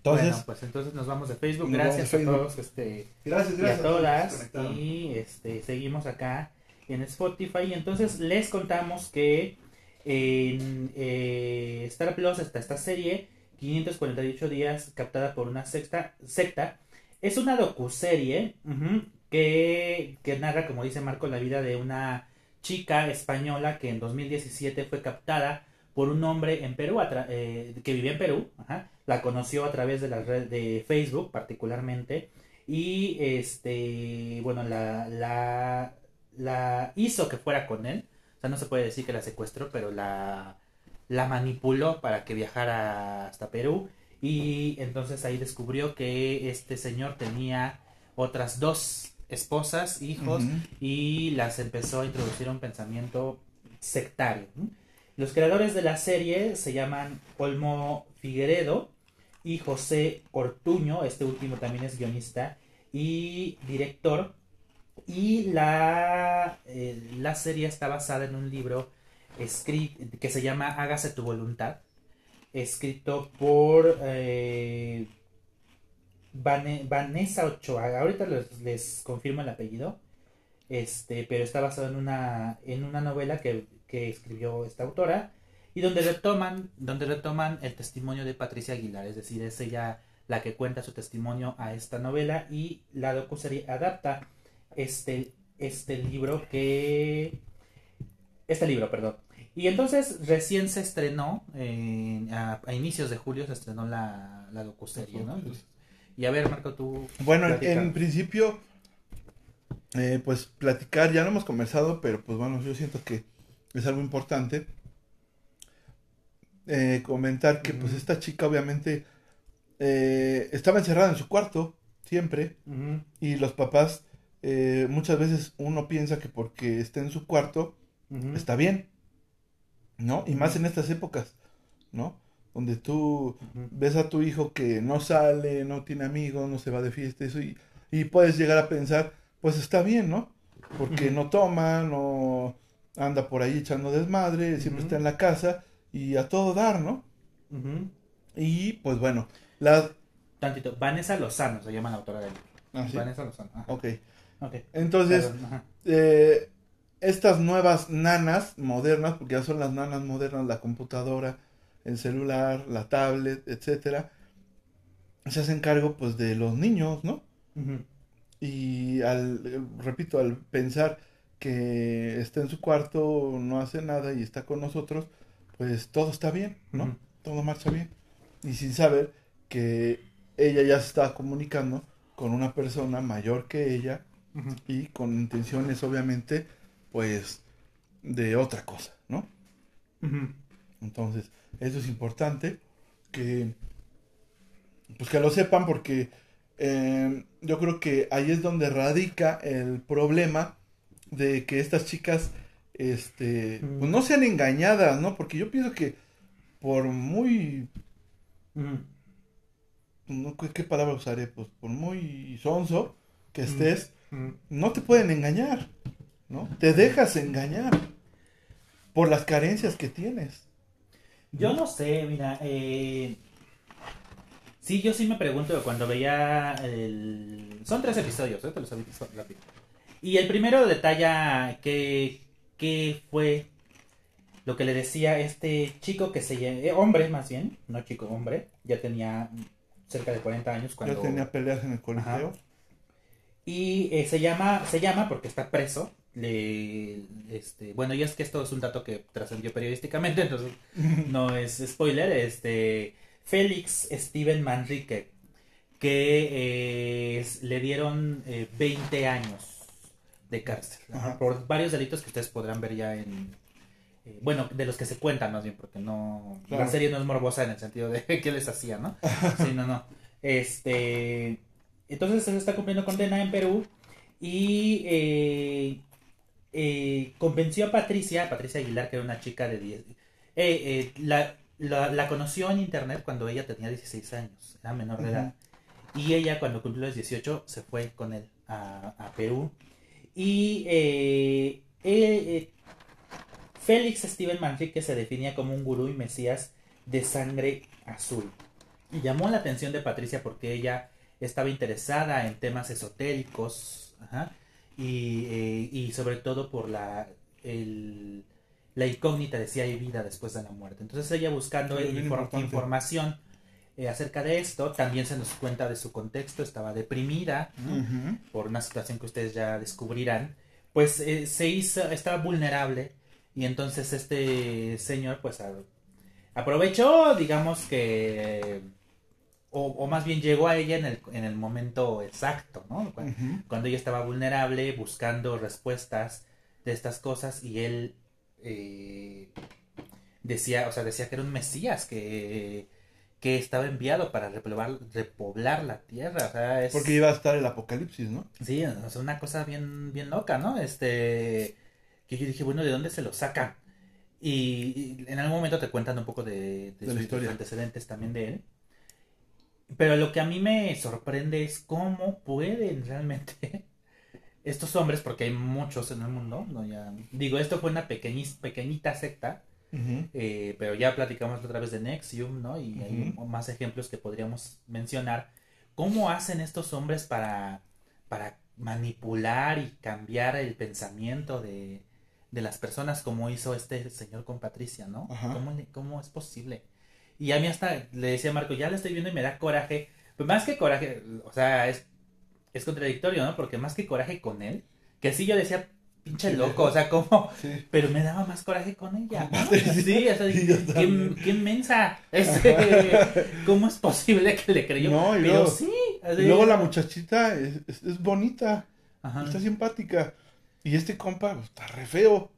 Entonces, bueno, pues entonces nos vamos de Facebook. De Gracias a todos este, gracias, y a gracias. todas. Y este, seguimos acá en Spotify. Y entonces les contamos que en eh, Star Plus está esta serie, 548 días, captada por una sexta, secta. Es una docuserie ujú, que, que narra, como dice Marco, la vida de una chica española que en 2017 fue captada por un hombre en Perú, eh, que vivía en Perú, ajá, la conoció a través de la red de Facebook particularmente, y este, bueno, la, la, la hizo que fuera con él, o sea, no se puede decir que la secuestró, pero la, la manipuló para que viajara hasta Perú, y entonces ahí descubrió que este señor tenía otras dos esposas, hijos, y las empezó a introducir a un pensamiento sectario. Los creadores de la serie se llaman Olmo Figueredo y José Ortuño, este último también es guionista y director. Y la, eh, la serie está basada en un libro escrit- que se llama Hágase tu voluntad, escrito por eh, Vane- Vanessa Ochoa. Ahorita les, les confirmo el apellido. Este, pero está basado en una, en una novela que, que escribió esta autora y donde retoman, donde retoman el testimonio de Patricia Aguilar, es decir, es ella la que cuenta su testimonio a esta novela y la docuserie adapta este, este libro que este libro, perdón. Y entonces recién se estrenó, en- a, a inicios de julio se estrenó la, la docuserie, ¿no? Y a ver, Marco, tú... Bueno, platica. en principio, eh, pues platicar, ya lo hemos conversado, pero pues bueno, yo siento que es algo importante. Eh, comentar que pues esta chica obviamente eh, estaba encerrada en su cuarto, siempre, y los papás, eh, muchas veces uno piensa que porque está en su cuarto, está bien, ¿no? Y más en estas épocas, ¿no? Donde tú ves a tu hijo que no sale, no tiene amigos, no se va de fiesta, eso, y, y puedes llegar a pensar, pues está bien, ¿no? Porque no toma, no anda por ahí echando desmadre, siempre está en la casa y a todo dar, ¿no? Y pues bueno, la... Tantito. Vanessa Lozano se llama la autora del ah, ¿sí? Vanessa Lozano. Ajá. Ok. Entonces, Perdón, ajá. eh, estas nuevas nanas modernas, porque ya son las nanas modernas, la computadora, el celular, la tablet, etcétera, se hacen cargo pues de los niños, ¿no? Y al, repito, al pensar que está en su cuarto, no hace nada y está con nosotros, pues todo está bien, ¿no? Todo marcha bien. Y sin saber que ella ya se está comunicando con una persona mayor que ella y con intenciones obviamente pues de otra cosa, ¿no? Entonces, eso es importante que pues que lo sepan porque eh, yo creo que ahí es donde radica el problema de que estas chicas este Mm. pues no sean engañadas, ¿no? Porque yo pienso que por muy no, ¿qué, qué palabra usaré? Pues por muy sonso que estés, no te pueden engañar, ¿no? Te dejas engañar por las carencias que tienes. Yo no sé, mira, eh... sí, yo sí me pregunto cuando veía el... Son tres episodios, ¿eh? te los aviso rápido. Y el primero detalla que, que fue lo que le decía este chico que se llama... eh, hombre más bien, no chico, hombre, ya tenía cerca de 40 años cuando... Yo tenía peleas en el colegio. Y eh, se llama, se llama porque está preso. Le, este, bueno, y es que esto es un dato que trascendió periodísticamente, entonces <laughs> no es spoiler. Este, Félix Steven Manrique, que eh, le dieron eh, 20 años de cárcel por varios delitos que ustedes podrán ver ya en. eh, bueno, de los que se cuentan más bien, porque no. Claro. La serie no es morbosa en el sentido de <laughs> qué les hacía, ¿no? <laughs> Sí, no, no. Este. Entonces se está cumpliendo condena en Perú y eh, eh, convenció a Patricia, Patricia Aguilar, que era una chica de 10. eh, la, la, la conoció en internet cuando ella tenía 16 años, era menor de edad. Y ella, cuando cumplió los 18, se fue con él a, a Perú. Y eh, eh, Félix Steven Manrique se definía como un gurú y mesías de sangre azul. Y llamó la atención de Patricia porque ella estaba interesada en temas esotéricos ajá, y, eh, y sobre todo por la, el- la incógnita de si hay vida después de la muerte. Entonces ella buscando información eh, acerca de esto, también se nos cuenta de su contexto, estaba deprimida por una situación que ustedes ya descubrirán, pues eh, se hizo, estaba vulnerable y entonces este señor pues a- aprovechó, digamos que, o, o más bien llegó a ella en el, en el momento exacto, ¿no? Cuando ella estaba vulnerable, buscando respuestas de estas cosas y él eh, decía, o sea, decía que era un mesías que, que estaba enviado para repoblar, repoblar la tierra, o sea, es... Porque iba a estar el apocalipsis, ¿no? Sí, o sea, una cosa bien, bien loca, ¿no? Este, que yo dije, bueno, ¿de dónde se lo sacan? Y, y en algún momento te cuentan un poco de, de De la sus historia. antecedentes también de él. Pero lo que a mí me sorprende es cómo pueden realmente <laughs> estos hombres, porque hay muchos en el mundo, ¿no? Ya, digo, esto fue una pequeñis- pequeñita secta, Eh, pero ya platicamos otra vez de Nexium, ¿no? Y hay más ejemplos que podríamos mencionar. ¿Cómo hacen estos hombres para, para manipular y cambiar el pensamiento de, de las personas como hizo este señor con Patricia, ¿no? ¿Cómo, le- ¿Cómo es posible? Y a mí hasta le decía a Marco, ya lo estoy viendo y me da coraje. Pues más que coraje, o sea, es, es contradictorio, ¿no? Porque más que coraje con él, que sí yo decía, pinche loco, o sea, ¿cómo? Sí. Pero me daba más coraje con ella. ¿no? Sí, o sea, qué, qué mensa. Este, <laughs> ¿Cómo es posible que le creyó? No, Pero luego- sí. así- luego la muchachita es, es- es bonita, Ajá. está simpática. Y este compa pues, está re feo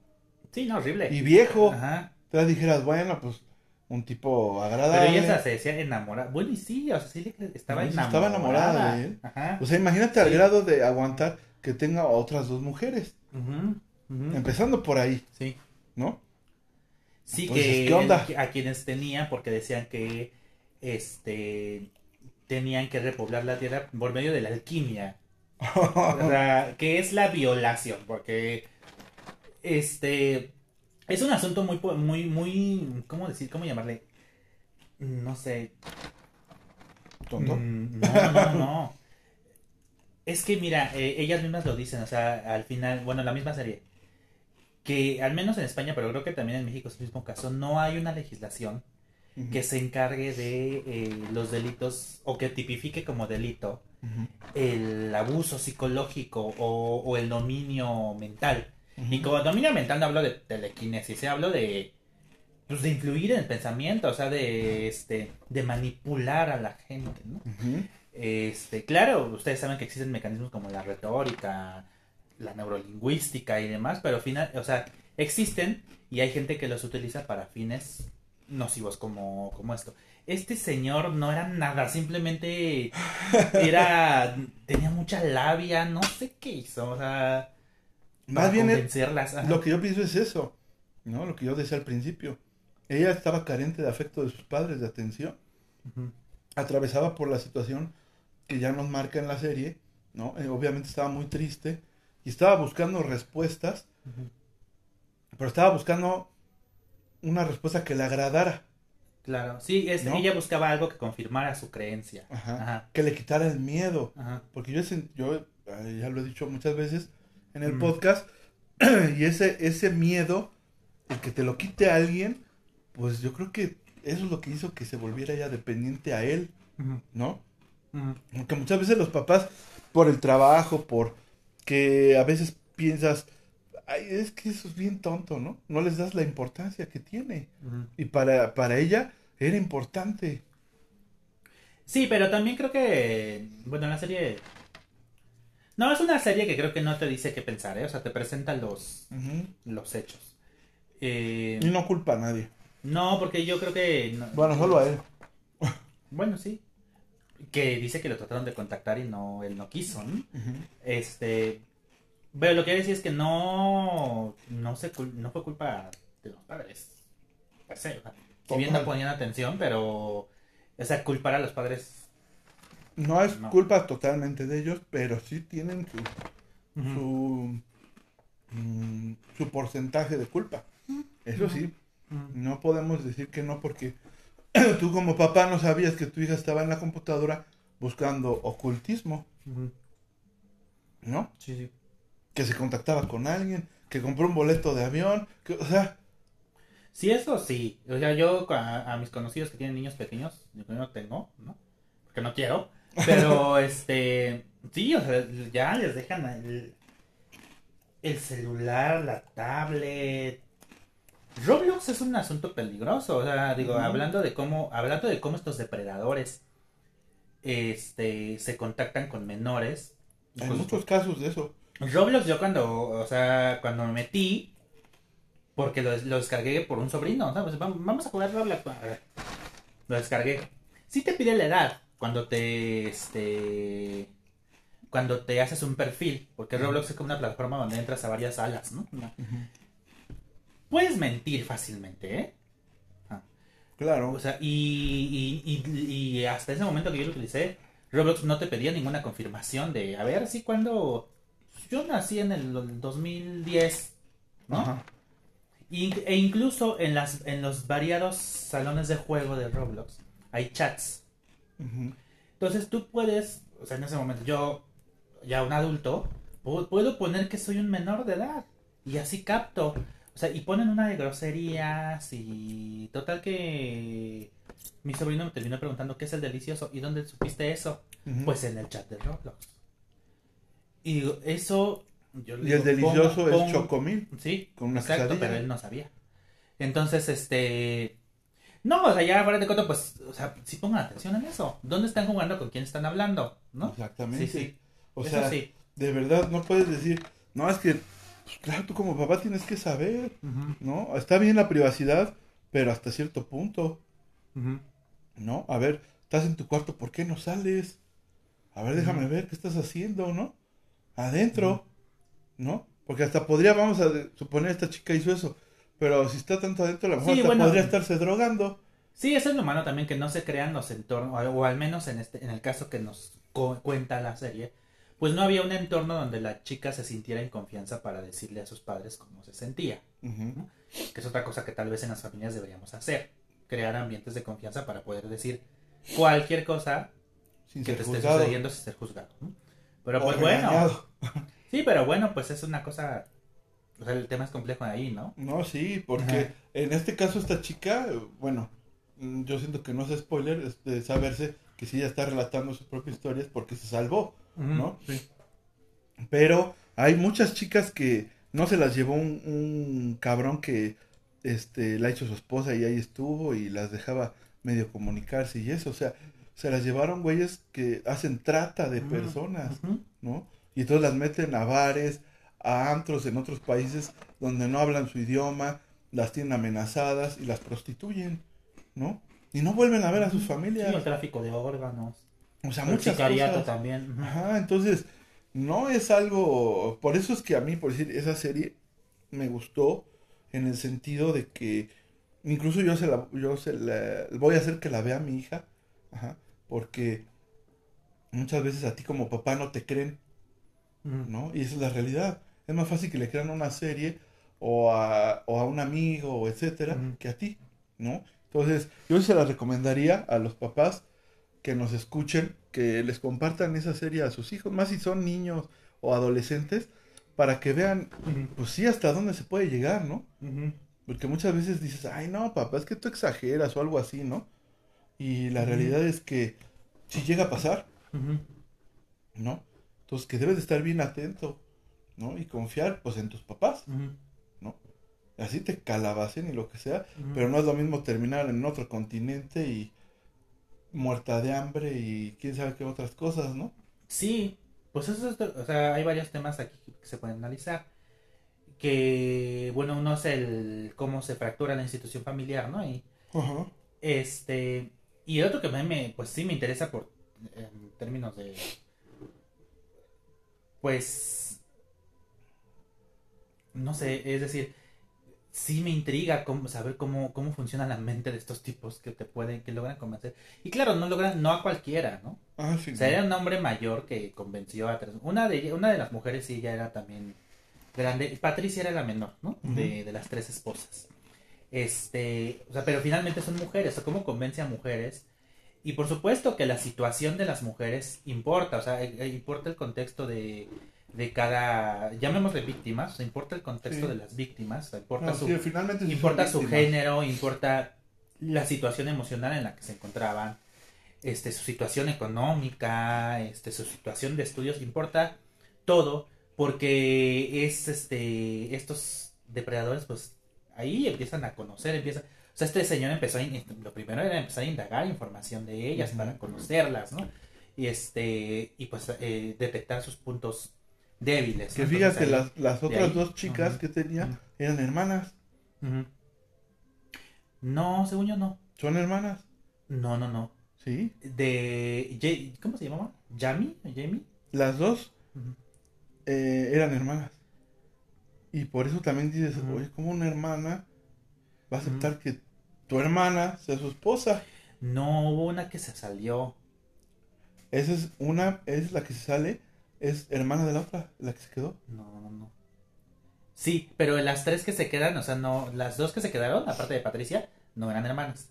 Sí, no, horrible. y viejo. Ajá. Te dijeras, bueno, pues un tipo Pero agradable. ella hasta se decía enamorada. Bueno, y sí, o sea, sí estaba No, enamorada. estaba enamorada de él. Ajá. O sea, imagínate al grado de aguantar que tenga otras dos mujeres. Empezando por ahí, Sí. ¿no? Sí, Entonces, que ¿qué onda? a quienes tenía, porque decían que este tenían que repoblar la tierra por medio de la alquimia. O sea, <laughs> que es la violación, porque este es un asunto muy muy muy ¿cómo decir? ¿Cómo llamarle? No sé. Tonto. Mm, No, no, no. <laughs> Es que mira, eh, ellas mismas lo dicen, o sea, al final, bueno, la misma serie, que al menos en España, pero creo que también en México es el mismo caso, no hay una legislación que se encargue de eh, los delitos o que tipifique como delito el abuso psicológico o, o el dominio mental. Y como dominio mental no hablo de telequinesis, eh, hablo de pues de influir en el pensamiento, o sea, de este de manipular a la gente, ¿no? Este, claro, ustedes saben que existen mecanismos como la retórica, la neurolingüística y demás, pero al final, o sea, existen y hay gente que los utiliza para fines nocivos como, como esto. Este señor no era nada, simplemente <laughs> era tenía mucha labia, no sé qué hizo, o sea, Más para bien convencerlas. lo que yo pienso es eso, ¿no? Lo que yo decía al principio. Ella estaba carente de afecto de sus padres, de atención. Atravesaba por la situación que ya nos marca en la serie, ¿no? Eh, obviamente estaba muy triste y estaba buscando respuestas, pero estaba buscando una respuesta que le agradara, Claro, sí, es- ¿No? ella buscaba algo que confirmara su creencia. Ajá. Ajá, que le quitara el miedo. ajá. Porque yo, yo ya lo he dicho muchas veces en el Mm. podcast, <clears throat> y ese, ese miedo, el que te lo quite a alguien, pues yo creo que eso es lo que hizo que se volviera ya dependiente a él, ¿no? Ujú. Porque muchas veces los papás, por el trabajo, por que a veces piensas, ay, es que eso es bien tonto, ¿no? No les das la importancia que tiene. Y para, para ella era importante. Sí, pero también creo que, bueno, la serie... No, es una serie que creo que no te dice qué pensar, ¿eh? O sea, te presenta los, los hechos. Eh, Y no culpa a nadie. no, porque yo creo que... no- Bueno, solo a él. Bueno, sí. Que dice que lo trataron de contactar y no, él no quiso. Este... Pero lo que decir es que no, no, se, cul- no fue culpa de los padres. per se, o sea, si bien no ponían atención, pero... O sea, culpar a los padres... No es No. culpa totalmente de ellos, pero sí tienen su, mm, su porcentaje de culpa. Eso sí, no podemos decir que no porque <clears throat> tú como papá no sabías que tu hija estaba en la computadora buscando ocultismo. ¿no? Sí, sí. Que se contactaba con alguien, que compró un boleto de avión, que, o sea, Sí, eso sí. O sea, yo a, a mis conocidos que tienen niños pequeños, yo no tengo, ¿no? Porque no quiero. Pero, <laughs> este, sí, o sea, ya les dejan el, el celular, la tablet. Roblox es un asunto peligroso. O sea, digo, hablando de cómo, hablando de cómo estos depredadores, este, se contactan con menores. hay pues, muchos casos de eso. Roblox yo cuando, o sea, cuando me metí, porque lo, lo descargué por un sobrino, ¿sabes? Vamos, vamos a jugar Roblox. Lo descargué. Sí te pide la edad cuando te, este, cuando te haces un perfil, porque Roblox es como una plataforma donde entras a varias salas, ¿no? Una- Puedes mentir fácilmente, ¿eh? Claro. O sea, y, y, y- y hasta ese momento que yo lo utilicé, Roblox no te pedía ninguna confirmación de, a ver, sí, cuando yo nací en el 2010, ¿no? Ajá. E incluso en, las, en los variados salones de juego de Roblox hay chats. Entonces tú puedes, o sea, en ese momento yo, ya un adulto, pu- puedo poner que soy un menor de edad. Y así capto. O sea, y ponen una de groserías y total que mi sobrino me terminó preguntando qué es el delicioso y dónde supiste eso. Pues en el chat de Roblox. Y digo, eso... Yo le y el delicioso pon- es chocomil. Sí, Con una exacto, quesadilla. pero él no sabía. Entonces, este... No, o sea, ya fuera de coto, pues, o sea, sí pongan atención en eso. ¿Dónde están jugando? ¿Con quién están hablando? ¿No? Exactamente. Sí, sí. O Eso sea, sí. de verdad no puedes decir, no, es que, pues, claro, tú como papá tienes que saber, ¿no? Está bien la privacidad, pero hasta cierto punto. ¿no? A ver, estás en tu cuarto, ¿por qué no sales? A ver, déjame ver qué estás haciendo, ¿no? Adentro, ¿no? Porque hasta podría, vamos a suponer, esta chica hizo eso, pero si está tanto adentro, a lo mejor Sí, hasta bueno. podría estarse drogando. Sí, eso es lo malo también, que no se crean los entornos, o, al menos en este, en el caso que nos cuenta la serie, pues no había un entorno donde la chica se sintiera en confianza para decirle a sus padres cómo se sentía. Que es otra cosa que tal vez en las familias deberíamos hacer, crear ambientes de confianza para poder decir cualquier cosa Sin que te esté juzgado. sucediendo sin ser juzgado. ¿no? Pero o pues bueno, sí, pero bueno, pues es una cosa, o sea, el tema es complejo ahí, ¿no? No, sí, porque Ajá. en este caso esta chica, bueno, mm, yo siento que no es spoiler, es de saberse que si ella está relatando su propia historia es porque se salvó, ¿no? Sí. Pero hay muchas chicas que no se las llevó un, un cabrón que este la hizo su esposa y ahí estuvo y las dejaba medio comunicarse y eso, o sea, se las llevaron güeyes que hacen trata de personas. ¿no? Y entonces las meten a bares, a antros en otros países donde no hablan su idioma, las tienen amenazadas y las prostituyen, ¿no? Y no vuelven a ver a sus Sí, familias. el tráfico de órganos. O sea, el muchas cosas. también. Ajá, entonces no es algo, por eso es que a mí, por decir, esa serie me gustó en el sentido de que incluso yo se la, yo se la, voy a hacer que la vea mi hija, ajá, porque muchas veces a ti como papá no te creen. ¿no? Y esa es la realidad. Es más fácil que le crean a una serie o a, o a un amigo, etcétera, que a ti, ¿no? Entonces, yo se la recomendaría a los papás que nos escuchen, que les compartan esa serie a sus hijos, más si son niños o adolescentes, para que vean, pues sí, hasta dónde se puede llegar, ¿no? Porque muchas veces dices, ay, no, papá, es que tú exageras o algo así, ¿no? Y la realidad es que si llega a pasar. ¿no? Entonces que debes de estar bien atento, ¿no? Y confiar, pues, en tus papás. ¿no? Así te calabacen y lo que sea, pero no es lo mismo terminar en otro continente y muerta de hambre y quién sabe qué otras cosas, ¿no? Sí, pues eso es, o sea, hay varios temas aquí que se pueden analizar. Que, bueno, uno es el cómo se fractura la institución familiar, ¿no? Y, este, y el otro que me, me- pues sí me interesa por, en términos de, pues, no sé, es decir, sí me intriga cómo, saber cómo, cómo funciona la mente de estos tipos que te pueden, que logran convencer. Y claro, no logran, no a cualquiera, ¿no? Ah, sí. O sea, era un hombre mayor que convenció a tres. Una de, una de las mujeres sí ya era también grande. Patricia era la menor, ¿no? de, de las tres esposas. Este, o sea, pero finalmente son mujeres. O sea, ¿cómo convence a mujeres? Y por supuesto que la situación de las mujeres importa. O sea, eh, eh, importa el contexto de, de cada. Llamémosle víctimas. Importa el contexto Sí. de las víctimas. Importa No, su, sí, finalmente sí importa su víctimas. género, importa la situación emocional en la que se encontraban, este, su situación económica, este, su situación de estudios, importa todo, porque es este, estos depredadores, pues ahí empiezan a conocer, empiezan, o sea, este señor empezó a, in- lo primero era empezar a indagar información de ellas para conocerlas, ¿no? Y este, y pues eh, detectar sus puntos débiles. Que fíjate, ahí- las, las otras ahí, dos chicas que tenía eran hermanas. No, según yo no. ¿Son hermanas? No, no, no. Sí. De. ¿Cómo se llamaba? ¿Yami? ¿Jamie? Las dos eh, eran hermanas. Y por eso también dices, oye, ¿cómo una hermana va a aceptar que tu hermana sea su esposa? No, hubo una que se salió. Esa es una, es la que se sale, es hermana de la otra, la que se quedó. No, no, no. Sí, pero las tres que se quedan, o sea, no. Las dos que se quedaron, aparte de Patricia, no eran hermanas.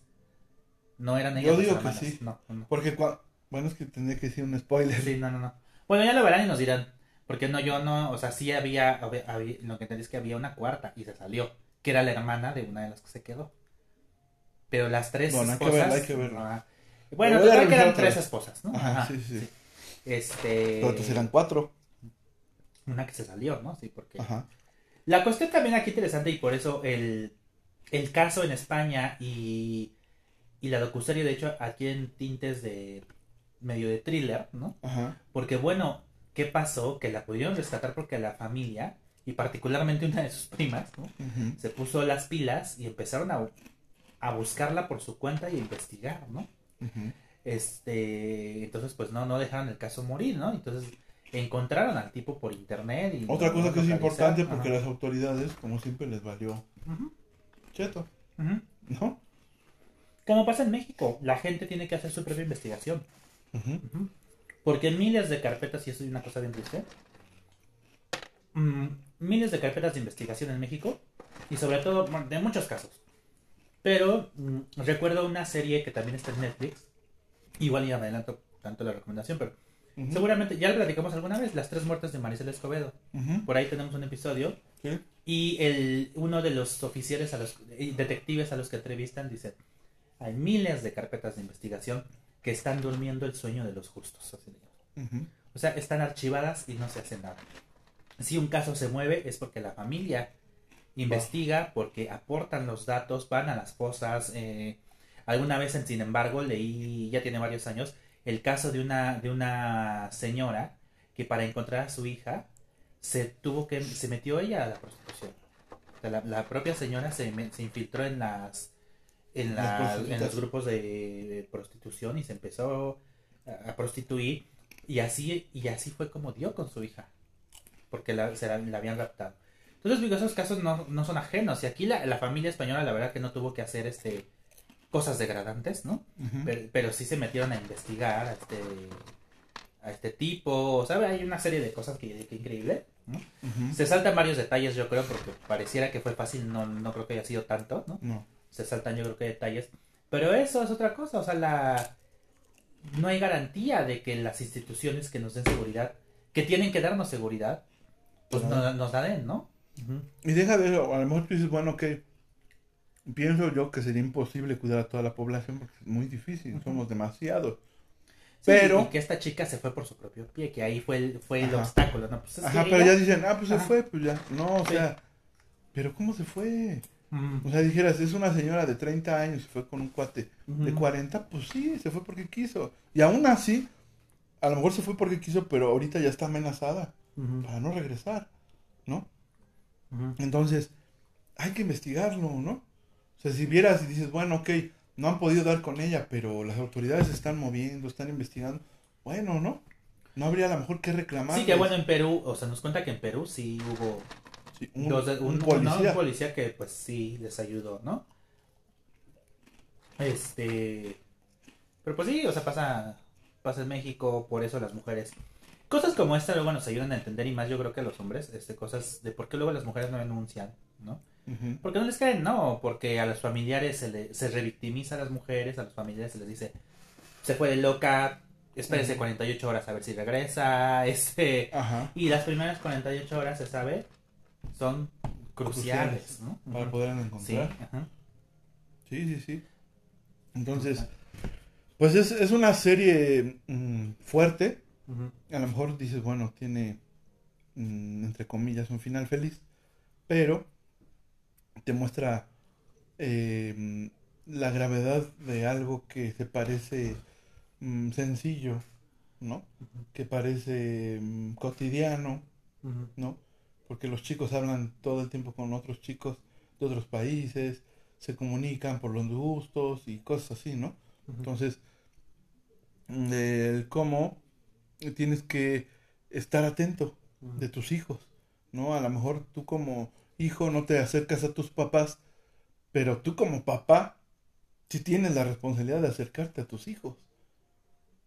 No eran ellas Yo digo que sí. No, no. Porque bueno, es que tendría que decir un spoiler. Sí, no, no, no. Bueno, ya lo verán y nos dirán. Porque no, yo no, o sea, sí había, había- había- lo que entendí es que había una cuarta y se salió, que era la hermana de una de las que se quedó. Pero las tres Bueno, hay que esposas. verla, hay que verla. ah, bueno, total que eran tres esposas, ¿no? Ajá, Ajá, sí, sí. Este. Pero entonces eran cuatro. Una que se salió, ¿no? Sí, porque. Ajá. La cuestión también aquí interesante y por eso el, el caso en España y, y la docuserie, de hecho, aquí en tintes de medio de thriller, ¿no? Ajá. Porque bueno, ¿qué pasó? Que la pudieron rescatar porque la familia, y particularmente una de sus primas, ¿no? se puso las pilas y empezaron a, a buscarla por su cuenta y a investigar, ¿no? Ujú. Este, entonces pues no, no dejaron el caso morir, ¿no? Entonces encontraron al tipo por internet y Otra cosa que es importante porque Ajá. las autoridades, como siempre, les valió cheto. ¿no? Como pasa en México, la gente tiene que hacer su propia investigación. Porque miles de carpetas, y eso es una cosa bien triste, mm, miles de carpetas de investigación en México, y sobre todo, de muchos casos. Pero mm, recuerdo una serie que también está en Netflix, igual ya me adelanto tanto la recomendación, pero seguramente ya lo platicamos alguna vez, Las tres muertes de Maricela Escobedo. Por ahí tenemos un episodio y el, uno de los oficiales, a los detectives a los que entrevistan, dice, hay miles de carpetas de investigación que están durmiendo el sueño de los justos. así llaman. Ujú. O sea, están archivadas y no se hace nada. Si un caso se mueve es porque la familia investiga, porque aportan los datos, van a las cosas. Eh, alguna vez, sin embargo, leí, ya tiene varios años, el caso de una, de una señora que para encontrar a su hija se tuvo que, se metió ella a la prostitución. la, la, propia señora se, se infiltró en las en, la, en los grupos de, prostitución y se empezó a, prostituir. Y así y así fue como dio con su hija porque la, se la, habían raptado. Entonces digo esos casos no, no son ajenos. Y aquí la, la, familia española la verdad que no tuvo que hacer este cosas degradantes no pero, pero, sí se metieron a investigar a este a este tipo sabe hay una serie de cosas que, que increíble se saltan varios detalles yo creo porque pareciera que fue fácil no, no creo que haya sido tanto no, no. Se saltan yo creo que detalles. Pero eso es otra cosa, o sea, la no hay garantía de que las instituciones que nos den seguridad, que tienen que darnos seguridad, pues no, nos la den, ¿no? Y deja de eso, a lo mejor tú dices, bueno, que pienso yo que sería imposible cuidar a toda la población porque es muy difícil, somos demasiados. pero y que esta chica se fue por su propio pie, que ahí fue el, fue el obstáculo, ¿no? Pues Ajá, pero ya dicen, ah, pues se fue, pues ya. No, o sea, pero ¿cómo se fue? O sea, dijeras, es una señora de 30 años y fue con un cuate de 40, pues sí, se fue porque quiso. Y aún así, a lo mejor se fue porque quiso, pero ahorita ya está amenazada para no regresar, ¿no? Entonces, hay que investigarlo, ¿no? O sea, si vieras y dices, bueno, ok, no han podido dar con ella, pero las autoridades se están moviendo, están investigando, bueno, ¿no? No habría a lo mejor que reclamar. Sí, que bueno, en Perú, o sea, nos cuenta que en Perú sí hubo un, policía. que pues sí les ayudó, ¿no? Este. Pero pues sí, o sea, pasa, pasa en México, por eso las mujeres. Cosas como esta luego nos ayudan a entender y más yo creo que a los hombres, este, cosas de por qué luego las mujeres no denuncian, ¿no? Porque no les caen, no, porque a los familiares se, le, se revictimiza a las mujeres, a los familiares se les dice, se fue de loca, espérense 48 horas a ver si regresa, <laughs> este, y las primeras 48 horas se sabe son cruciales, ¿no? Para poder encontrar. Sí, sí, sí, Entonces, pues es, es una serie mm, fuerte. A lo mejor dices, bueno, tiene, mm, entre comillas, un final feliz. Pero te muestra eh, la gravedad de algo que se parece mm, sencillo, ¿no? Que parece cotidiano, ¿no? porque los chicos hablan todo el tiempo con otros chicos de otros países, se comunican por los gustos y cosas así, ¿no? Entonces, el cómo tienes que estar atento de tus hijos, ¿no? A lo mejor tú como hijo no te acercas a tus papás, pero tú como papá sí tienes la responsabilidad de acercarte a tus hijos,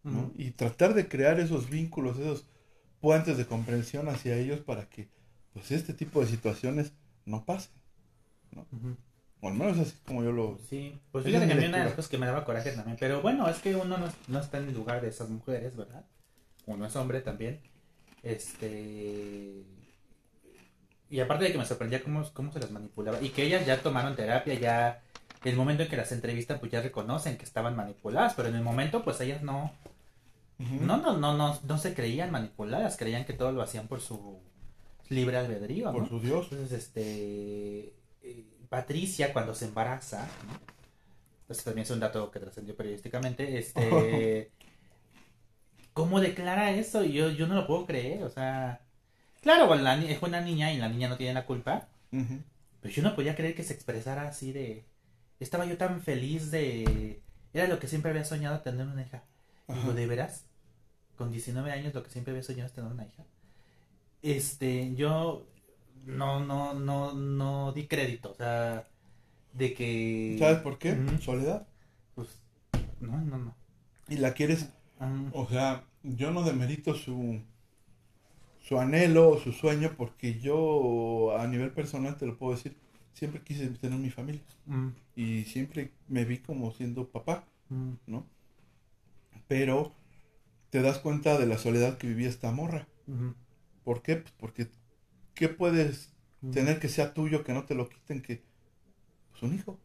¿no? Y tratar de crear esos vínculos, esos puentes de comprensión hacia ellos para que pues este tipo de situaciones no pasen. ¿no? O al menos así como yo lo... Sí, pues fíjate que a mí una de las cosas que me daba coraje también, pero bueno, es que uno no, está en el lugar de esas mujeres, ¿verdad? Uno es hombre también. Este... Y aparte de que me sorprendía cómo, cómo se las manipulaba y que ellas ya tomaron terapia, ya el momento en que las entrevistan pues ya reconocen que estaban manipuladas, pero en el momento pues ellas no... No, no, no, no, no se creían manipuladas, creían que todo lo hacían por su libre albedrío, Por su Dios. Entonces, este, eh, Patricia cuando se embaraza, ¿no? Este también es un dato que trascendió periodísticamente, este, <laughs> ¿cómo declara eso? Yo, yo no lo puedo creer, o sea, claro, la, es una niña y la niña no tiene la culpa, pero yo no podía creer que se expresara así de, estaba yo tan feliz de, era lo que siempre había soñado tener una hija. Digo, ¿de veras? Con 19 años lo que siempre había soñado es tener una hija este, yo no, no, no, no di crédito, o sea, de que... ¿Sabes por qué? Soledad. Pues, no, no, no. Y la quieres, o sea, yo no demerito su, su anhelo o su sueño porque yo a nivel personal te lo puedo decir, siempre quise tener mi familia y siempre me vi como siendo papá, ¿no? Pero te das cuenta de la soledad que vivía esta morra. ¿Por qué? Pues porque ¿qué puedes tener que sea tuyo que no te lo quiten que pues un hijo,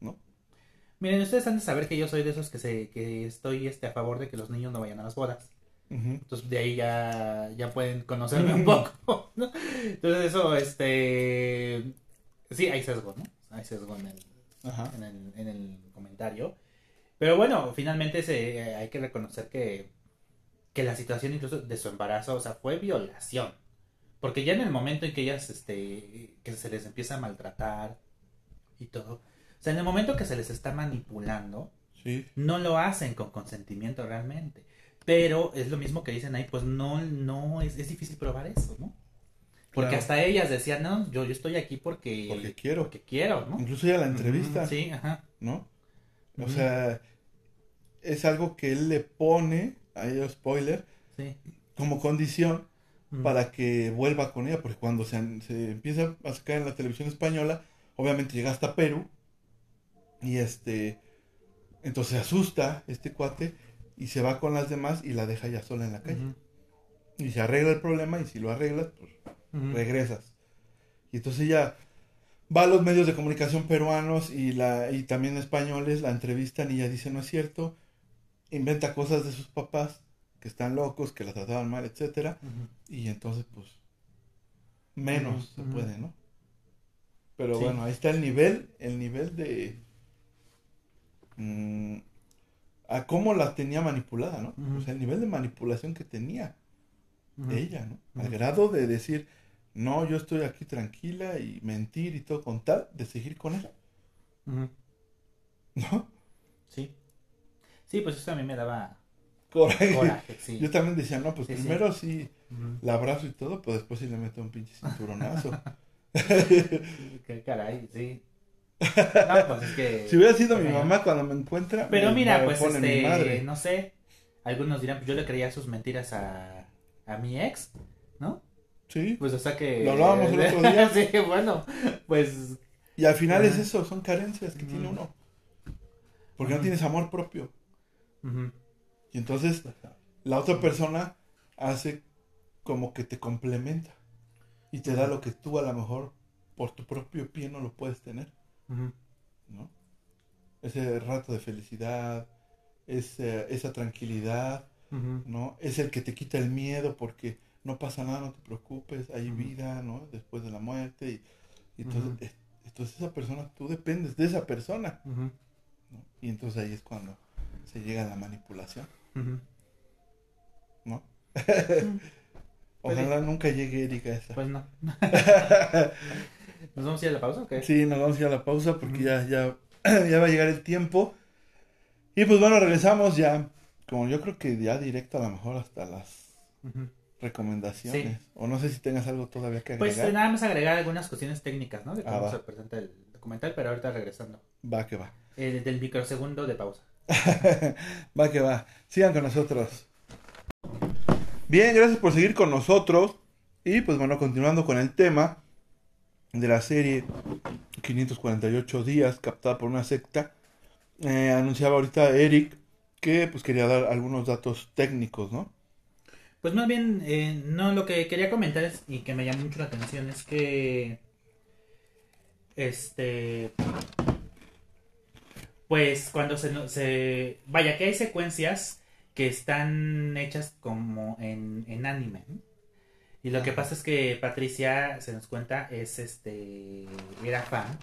¿no? Miren, ustedes han de saber que yo soy de esos que se que estoy este a favor de que los niños no vayan a las bodas. Entonces de ahí ya, ya pueden conocerme un poco. <laughs> ¿no? Entonces eso, este... Sí, hay sesgo, ¿no? Hay sesgo en el, Ajá. en el, en el comentario. Pero bueno, finalmente se, eh, hay que reconocer que, que la situación incluso de su embarazo, o sea, fue violación. Porque ya en el momento en que ellas, este, que se les empieza a maltratar y todo, o sea, en el momento que se les está manipulando, Sí. no lo hacen con consentimiento realmente. Pero es lo mismo que dicen ahí, pues no, no, es, es difícil probar eso, ¿no? Porque Claro. hasta ellas decían, no, yo, yo estoy aquí porque, Porque quiero. porque quiero, ¿no? Incluso ya la entrevista, Sí, ajá. ¿no? O sea, es algo que él le pone, ahí spoiler, Sí. como condición para que vuelva con ella, porque cuando se, se empieza a sacar en la televisión española, obviamente llega hasta Perú, y este, entonces se asusta este cuate, y se va con las demás y la deja ya sola en la calle. Y se arregla el problema, y si lo arreglas, pues regresas. Y entonces ella va a los medios de comunicación peruanos y, la, y también españoles, la entrevistan y ella dice, no es cierto, inventa cosas de sus papás, que están locos, que la trataban mal, etcétera, y entonces pues menos se puede, ¿no? Pero Sí. bueno, ahí está el nivel, el nivel de mm, a cómo la tenía manipulada, ¿no? O sea, el nivel de manipulación que tenía ella, ¿no? Al grado de decir, no, yo estoy aquí tranquila y mentir y todo con tal de seguir con él. ¿no? Sí. Sí, pues eso a mí me daba Coraje. coraje, sí. Yo también decía, no, pues Sí, primero sí la abrazo y todo, pero después sí le meto un pinche cinturonazo. <laughs> Qué caray, sí. No, pues es que... <laughs> si hubiera sido mi mamá cuando me encuentra, Pero me- mira, me pues mi este, madre. no sé, algunos dirán, pues yo le creía sus mentiras a, a mi ex, ¿no? Sí. Pues o sea que... Lo hablábamos el otro día. <laughs> sí, bueno, pues... Y al final es eso, son carencias que tiene uno. Porque no tienes amor propio. Y entonces la otra persona hace como que te complementa. Y te da lo que tú a lo mejor por tu propio pie no lo puedes tener. ¿No? Ese rato de felicidad, ese- esa tranquilidad. ¿no? Es el que te quita el miedo porque no pasa nada, no te preocupes, hay vida, ¿no? Después de la muerte y, y entonces, eh, entonces esa persona, tú dependes de esa persona. ¿no? Y entonces ahí es cuando se llega a la manipulación. ¿no? Pues <laughs> Ojalá nunca llegue Erika a esa. Pues no. <laughs> ¿Nos vamos a ir a la pausa o qué? Sí, nos vamos a ir a la pausa porque ya, ya, <clears throat> ya va a llegar el tiempo. Y pues bueno, regresamos ya, como yo creo que ya directo a lo mejor hasta las recomendaciones. Sí. O no sé si tengas algo todavía que Pues agregar. eh, nada más agregar algunas cuestiones técnicas, ¿no? De Ah, cómo va. se presenta el documental, pero ahorita regresando. Va que va. Eh, del microsegundo de pausa. <laughs> va que va. Sigan con nosotros. Bien, gracias por seguir con nosotros. Y pues bueno, continuando con el tema de la serie 548 días captada por una secta. eh, anunciaba ahorita Eric que pues quería dar algunos datos técnicos, ¿no? Pues más bien, eh, no, lo que quería comentar es, y que me llamó mucho la atención es que, este, pues cuando se, se, vaya que hay secuencias que están hechas como en, en anime, ¿no? Y lo que pasa es que Patricia, se nos cuenta, es este, era fan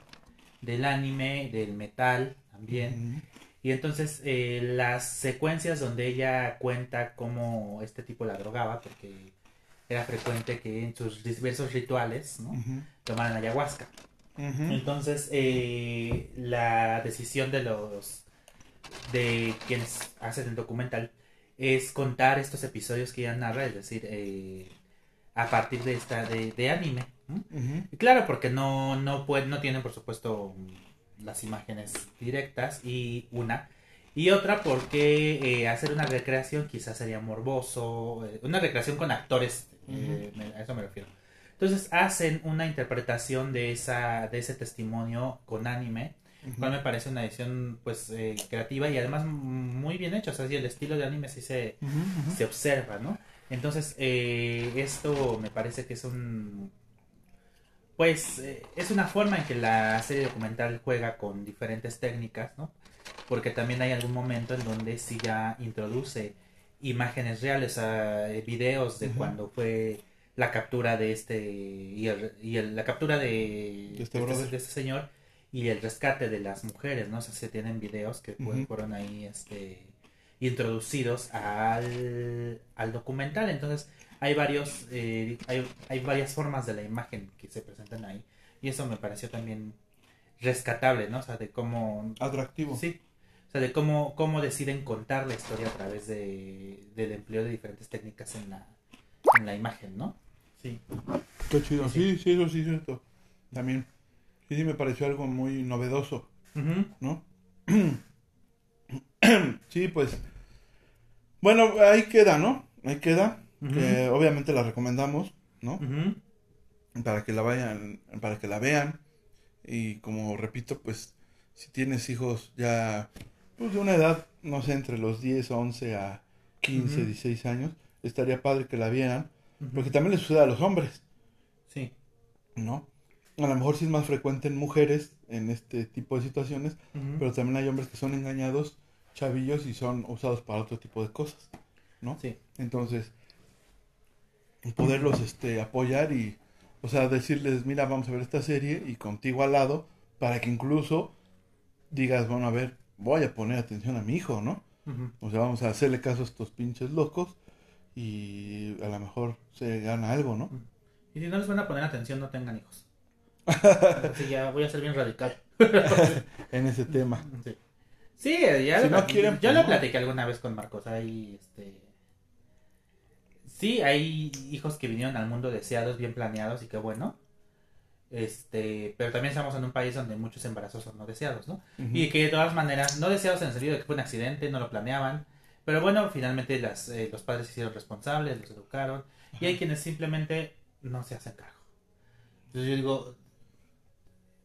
del anime, del metal también. Y entonces eh, las secuencias donde ella cuenta cómo este tipo la drogaba, porque era frecuente que en sus diversos rituales ¿no? Tomaran ayahuasca. Entonces eh, la decisión de los de quienes hacen el documental es contar estos episodios que ella narra, es decir, eh, a partir de esta de, de anime. Claro, porque no, no, pueden, no tienen, por supuesto, las imágenes directas, y una. Y otra, porque eh, hacer una recreación quizás sería morboso, eh, una recreación con actores, eh, me- a eso me refiero. Entonces hacen una interpretación de, esa, de ese testimonio con anime, cual me parece una edición pues eh, creativa y además muy bien hecha, o sea, sí, el estilo de anime sí se, se observa, ¿no? Entonces, eh, esto me parece que es un... Pues eh, es una forma en que la serie documental juega con diferentes técnicas, ¿no? Porque también hay algún momento en donde sí ya introduce imágenes reales, a videos de cuando fue la captura de este y, el- y el- la captura de, De este de de este señor y el rescate de las mujeres, ¿no? O sea, se tienen videos que fueron ahí este introducidos al, al documental. Entonces, hay varios eh, hay, hay varias formas de la imagen que se presentan ahí y eso me pareció también rescatable, ¿no? O sea, de cómo Atractivo. Sí. O sea, de cómo, cómo deciden contar la historia a través de, del empleo de diferentes técnicas en la, en la imagen, ¿no? Sí. Qué chido. Sí, Sí, sí, eso sí es cierto. También. Sí, sí, me pareció algo muy novedoso, ¿no? <clears throat> sí, pues. Bueno, ahí queda, ¿no? Ahí queda. Que obviamente la recomendamos, ¿no? Para que la vayan, para que la vean. Y como repito, pues, si tienes hijos ya, pues de una edad, no sé, entre los 10, 11 a 15, Ujú. 16 años, estaría padre que la vieran. Porque también le sucede a los hombres. Sí. ¿no? A lo mejor sí es más frecuente en mujeres en este tipo de situaciones, pero también hay hombres que son engañados, chavillos, y son usados para otro tipo de cosas, ¿no? Sí. Entonces, poderlos este, apoyar y, o sea, decirles, mira, vamos a ver esta serie y contigo al lado, para que incluso digas, bueno, a ver, voy a poner atención a mi hijo, ¿no? O sea, vamos a hacerle caso a estos pinches locos y a lo mejor se gana algo, ¿no? Y si no les van a poner atención, no tengan hijos. <laughs> Sí, ya voy a ser bien radical. <laughs> En ese tema. Sí, Sí, ya, Si lo, no quieren, yo pues lo platiqué alguna vez con Marcos. Hay, este... Sí, hay hijos que vinieron al mundo deseados, bien planeados y qué bueno. Este, pero también estamos en un país donde muchos embarazos son no deseados, ¿no? Y que de todas maneras, no deseados en el sentido de que fue un accidente, no lo planeaban. Pero bueno, finalmente las, eh, los padres se hicieron responsables, los educaron. Y hay quienes simplemente no se hacen cargo. Entonces yo digo,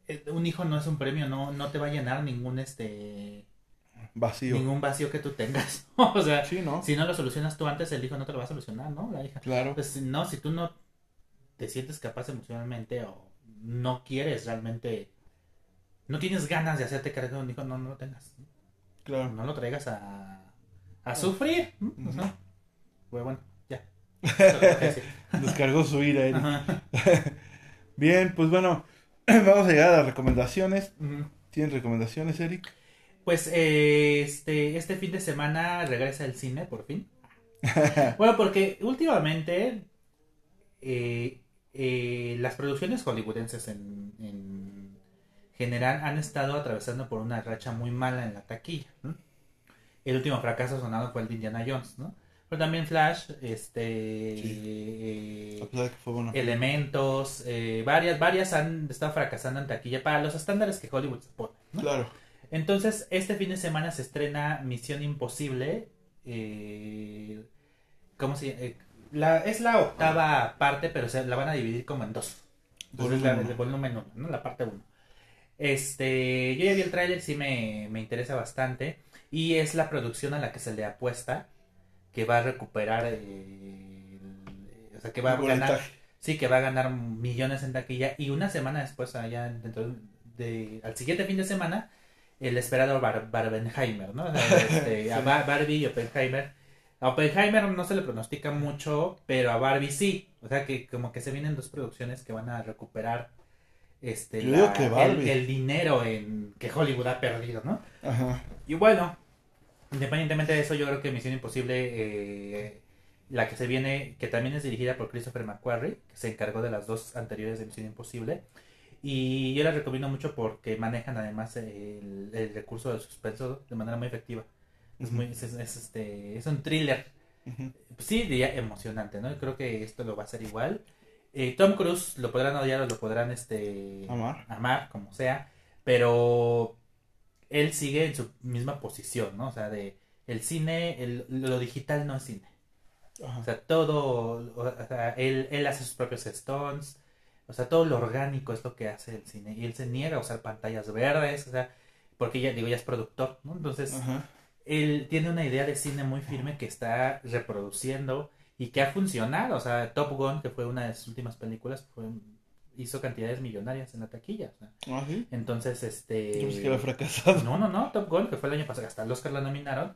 eh, un hijo no es un premio, no, no te va a llenar ningún este Vacío. ningún vacío que tú tengas. <laughs> o sea, Sí, ¿no? si no lo solucionas tú antes, el hijo no te lo va a solucionar, ¿no? La hija. Claro. Pues no, si tú no te sientes capaz emocionalmente o no quieres realmente, no tienes ganas de hacerte cargo de un hijo, no, no lo tengas. Claro. No lo traigas a, a sufrir. ¿no? Ujú. Ajá. Pues bueno, ya. <laughs> Descargó su ira. Ajá. <laughs> Bien, pues bueno, <clears throat> vamos a llegar a las recomendaciones. Ujú. ¿Tienes recomendaciones, Eric? Pues eh, este, este fin de semana regresa el cine, por fin. <laughs> Bueno, porque últimamente eh, eh, las producciones hollywoodenses en, en general han estado atravesando por una racha muy mala en la taquilla. ¿no? El último fracaso sonado fue el de Indiana Jones, ¿no? Pero también Flash, este, eh, de que fue bueno. Elementos, eh, varias, varias han estado fracasando en taquilla para los estándares que Hollywood se pone. ¿no? Claro. Entonces, este fin de semana se estrena Misión Imposible. eh, ¿Cómo se llama? Eh, la, es la octava parte, pero se la van a dividir como en dos. Entonces, Volumen la, uno. el volumen 1, ¿no? La parte 1. Este, yo ya vi el tráiler, sí me, me interesa bastante. Y es la producción a la que se le apuesta que va a recuperar. eh, el- o sea, que va a ganar. Sí, que va a ganar millones en taquilla. Y una semana después, allá dentro de. Al siguiente fin de semana, el esperado Bar- Barbenheimer, ¿no? <laughs> Este, a Barbie y Oppenheimer. A Oppenheimer no se le pronostica mucho, pero a Barbie sí. O sea que como que se vienen dos producciones que van a recuperar este la- que el, el dinero en que Hollywood ha perdido, ¿no? Ajá. Y bueno, independientemente de eso, yo creo que Misión Imposible, eh, la que se viene, que también es dirigida por Christopher McQuarrie, que se encargó de las dos anteriores de Misión Imposible. Y yo la recomiendo mucho porque manejan además el, el recurso del suspenso de manera muy efectiva. Es, muy, es, es- es, este, es un thriller, Ujú. sí diría emocionante, ¿no? Creo que esto lo va a hacer igual. Eh, Tom Cruise lo podrán odiar o lo podrán este, Amar. amar, como sea, pero él sigue en su misma posición, ¿no? O sea, de el cine, el- lo digital no es cine. O Ajá. sea, todo, o sea, él, él hace sus propios stones, o sea, todo lo orgánico es lo que hace el cine. Y él se niega a usar pantallas verdes, o sea, porque ya, digo, ya es productor, ¿no? Entonces, Ajá. él tiene una idea de cine muy firme que está reproduciendo y que ha funcionado. O sea, Top Gun, que fue una de sus últimas películas, fue, hizo cantidades millonarias en la taquilla. Ah. Entonces, este... Yo pensé que era fracasado. No, no, no, Top Gun, que fue el año pasado, hasta el Oscar la nominaron,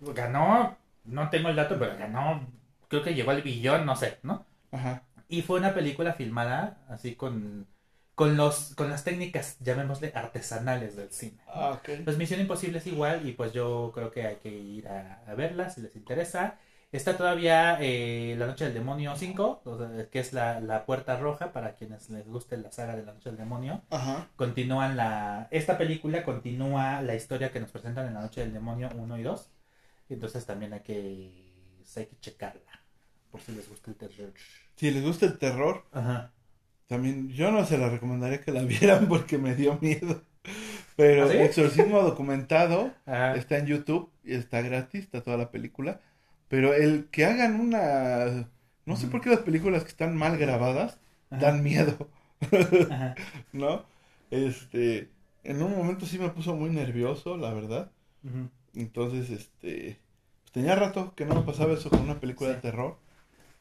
ganó no tengo el dato, pero ganó, creo que llegó al billón, no sé, ¿no? Ajá. Y fue una película filmada así con, con, los, con las técnicas, llamémosle, artesanales del cine. Ah. Pues Misión Imposible es igual y pues yo creo que hay que ir a, a verla si les interesa. Está todavía eh, La Noche del Demonio 5, o sea, que es la, la puerta roja para quienes les guste la saga de La Noche del Demonio. Ajá. Continúan la... Esta película continúa la historia que nos presentan en La Noche del Demonio 1 y 2. Entonces también hay que, pues, hay que checarla, por si les gusta el terror. Si les gusta el terror, Ajá. también yo no se la recomendaría que la <laughs> vieran porque me dio miedo. Pero ¿Ah, sí? Exorcismo <laughs> documentado Ajá. está en YouTube y está gratis, está toda la película. Pero el que hagan una... No sé por qué las películas que están mal grabadas Ajá. dan miedo. <laughs> ¿no? Este, en un momento sí me puso muy nervioso, la verdad. Entonces, este, pues tenía rato que no me pasaba eso con una película Sí. de terror.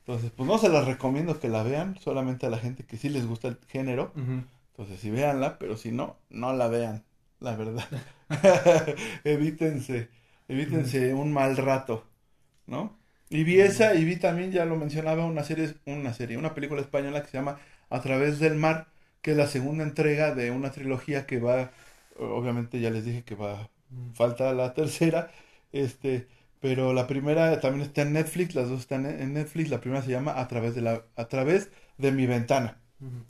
Entonces, pues no se las recomiendo que la vean, solamente a la gente que sí les gusta el género. Entonces, sí véanla, pero si no, no la vean, la verdad. <laughs> evítense, evítense un mal rato, ¿no? Y vi esa y vi también, ya lo mencionaba, una serie, una serie, una película española que se llama A través del mar, que es la segunda entrega de una trilogía que va, obviamente ya les dije que va, falta la tercera, este, pero la primera también está en Netflix, las dos están en Netflix, la primera se llama A través de la, a través de mi ventana,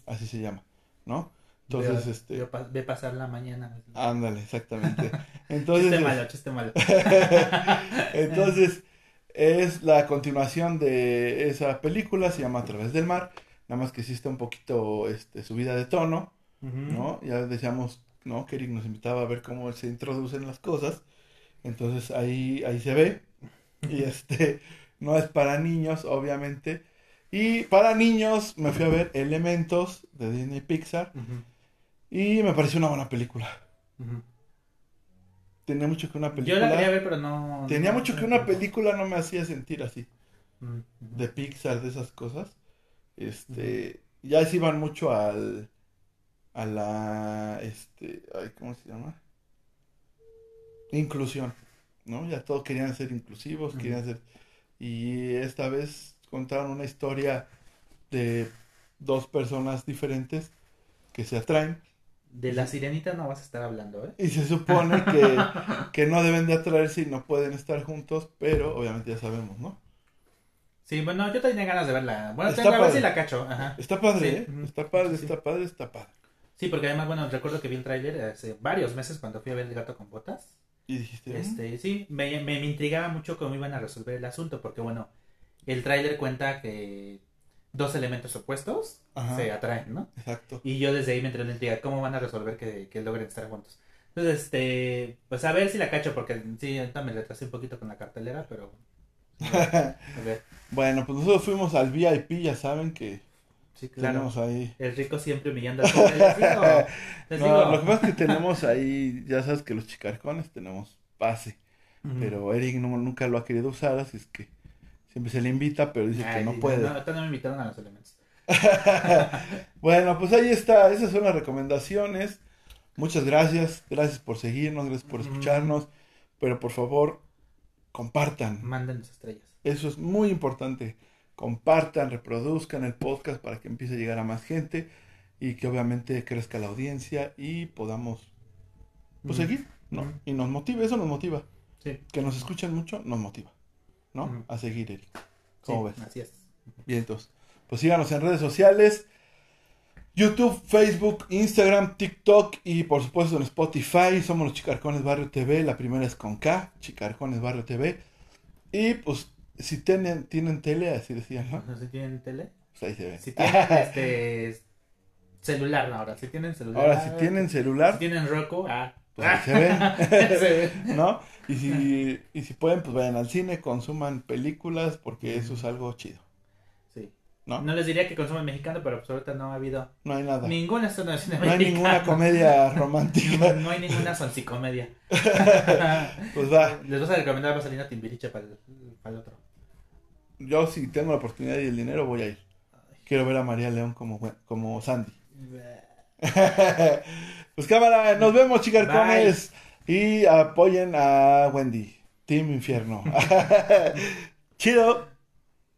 así se llama, ¿no? Entonces, Veo- este, ve pasar la mañana. ándale, exactamente. <laughs> Entonces, chiste malo, chiste malo. <laughs> entonces, es la continuación de esa película, se llama A través del mar, nada más que sí está un poquito este, subida de tono. ¿no? Ya decíamos, ¿no? Que Eric nos invitaba a ver cómo se introducen las cosas, entonces ahí, ahí se ve, y este, <laughs> no es para niños, obviamente, y para niños me fui a ver Elementos de Disney Pixar, y me pareció una buena película. Tenía mucho que una Yo película... la quería ver, pero no. Tenía no- mucho que una película no me hacía sentir así, de Pixar, de esas cosas. Este, ya se iban mucho al, a la, este, ay, ¿cómo se llama? Inclusión, ¿no? Ya todos querían ser inclusivos, querían ser, y esta vez contaron una historia de dos personas diferentes que se atraen De la sirenita no vas a estar hablando, ¿eh? y se supone que, <laughs> que no deben de atraerse y no pueden estar juntos, pero obviamente ya sabemos, ¿no? Sí, bueno, yo tenía ganas de verla. Bueno, Está tengo a ver padre. si la cacho. Ajá. Está padre, Sí, ¿eh? Está padre, Sí. está padre, está padre. Sí, porque además, bueno, recuerdo que vi el tráiler hace varios meses cuando fui a ver El gato con botas. Y dijiste, "Mm, Este, sí, me, me, me intrigaba mucho cómo iban a resolver el asunto, porque bueno, el tráiler cuenta que dos elementos opuestos Ajá. se atraen, ¿no? exacto. Y yo desde ahí me entré en la intriga, ¿cómo van a resolver que, que logren estar juntos? Entonces, este, pues a ver si la cacho, porque sí, ahorita me retrasé un poquito con la cartelera, pero... A ver, <laughs> bueno, pues nosotros fuimos al VIP, ya saben que sí, claro. ahí. El rico siempre humillando al pobre, les digo, <laughs> les No, digo. lo que pasa es que <laughs> tenemos ahí, ya sabes que los chicarcones tenemos pase, pero Eric no- nunca lo ha querido usar, así es que siempre se le invita, pero dice que no puede. No, no me invitaron a los elementos. <laughs> Bueno, pues ahí está, esas son las recomendaciones. Muchas gracias, gracias por seguirnos, gracias por escucharnos, pero por favor, compartan. Manden sus estrellas. Eso es muy importante. Compartan, reproduzcan el podcast para que empiece a llegar a más gente y que obviamente crezca la audiencia y podamos pues, seguir, ¿no? Y nos motive, eso nos motiva. Sí. Que nos escuchen mucho nos motiva, ¿no? A seguir, Eric. ¿Cómo Sí, ves? Así es. Bien, entonces, pues síganos en redes sociales. YouTube, Facebook, Instagram, TikTok y por supuesto en Spotify. Somos los Chicarcones Barrio TV. La primera es con K, Chicarcones Barrio TV. Y pues si tienen, tienen tele, así decían, ¿no? No si tienen tele. Pues ahí se ve. Si tienen <laughs> este celular, no, ahora si tienen celular. Ahora, si tienen Si celular, tienen Roku, ah. pues ahí se ven, <laughs> Se ve. <laughs> ¿no? Y si, y si pueden, pues vayan al cine, consuman películas, porque eso es algo chido, Sí. ¿no? No les diría que consumen mexicano, pero pues ahorita no ha habido No hay nada. ninguna estreno de cine No hay mexicano. ninguna comedia romántica. No hay ninguna sonsicomedia. Pues va. Les vas a recomendar Vaselina Timbiriche para el, para el otro. Yo si tengo la oportunidad y el dinero voy a ir. Quiero ver a María León como, como Sandy. pues cámara, nos vemos chicarcones y apoyen a Wendy. Team Infierno. <laughs> Chido.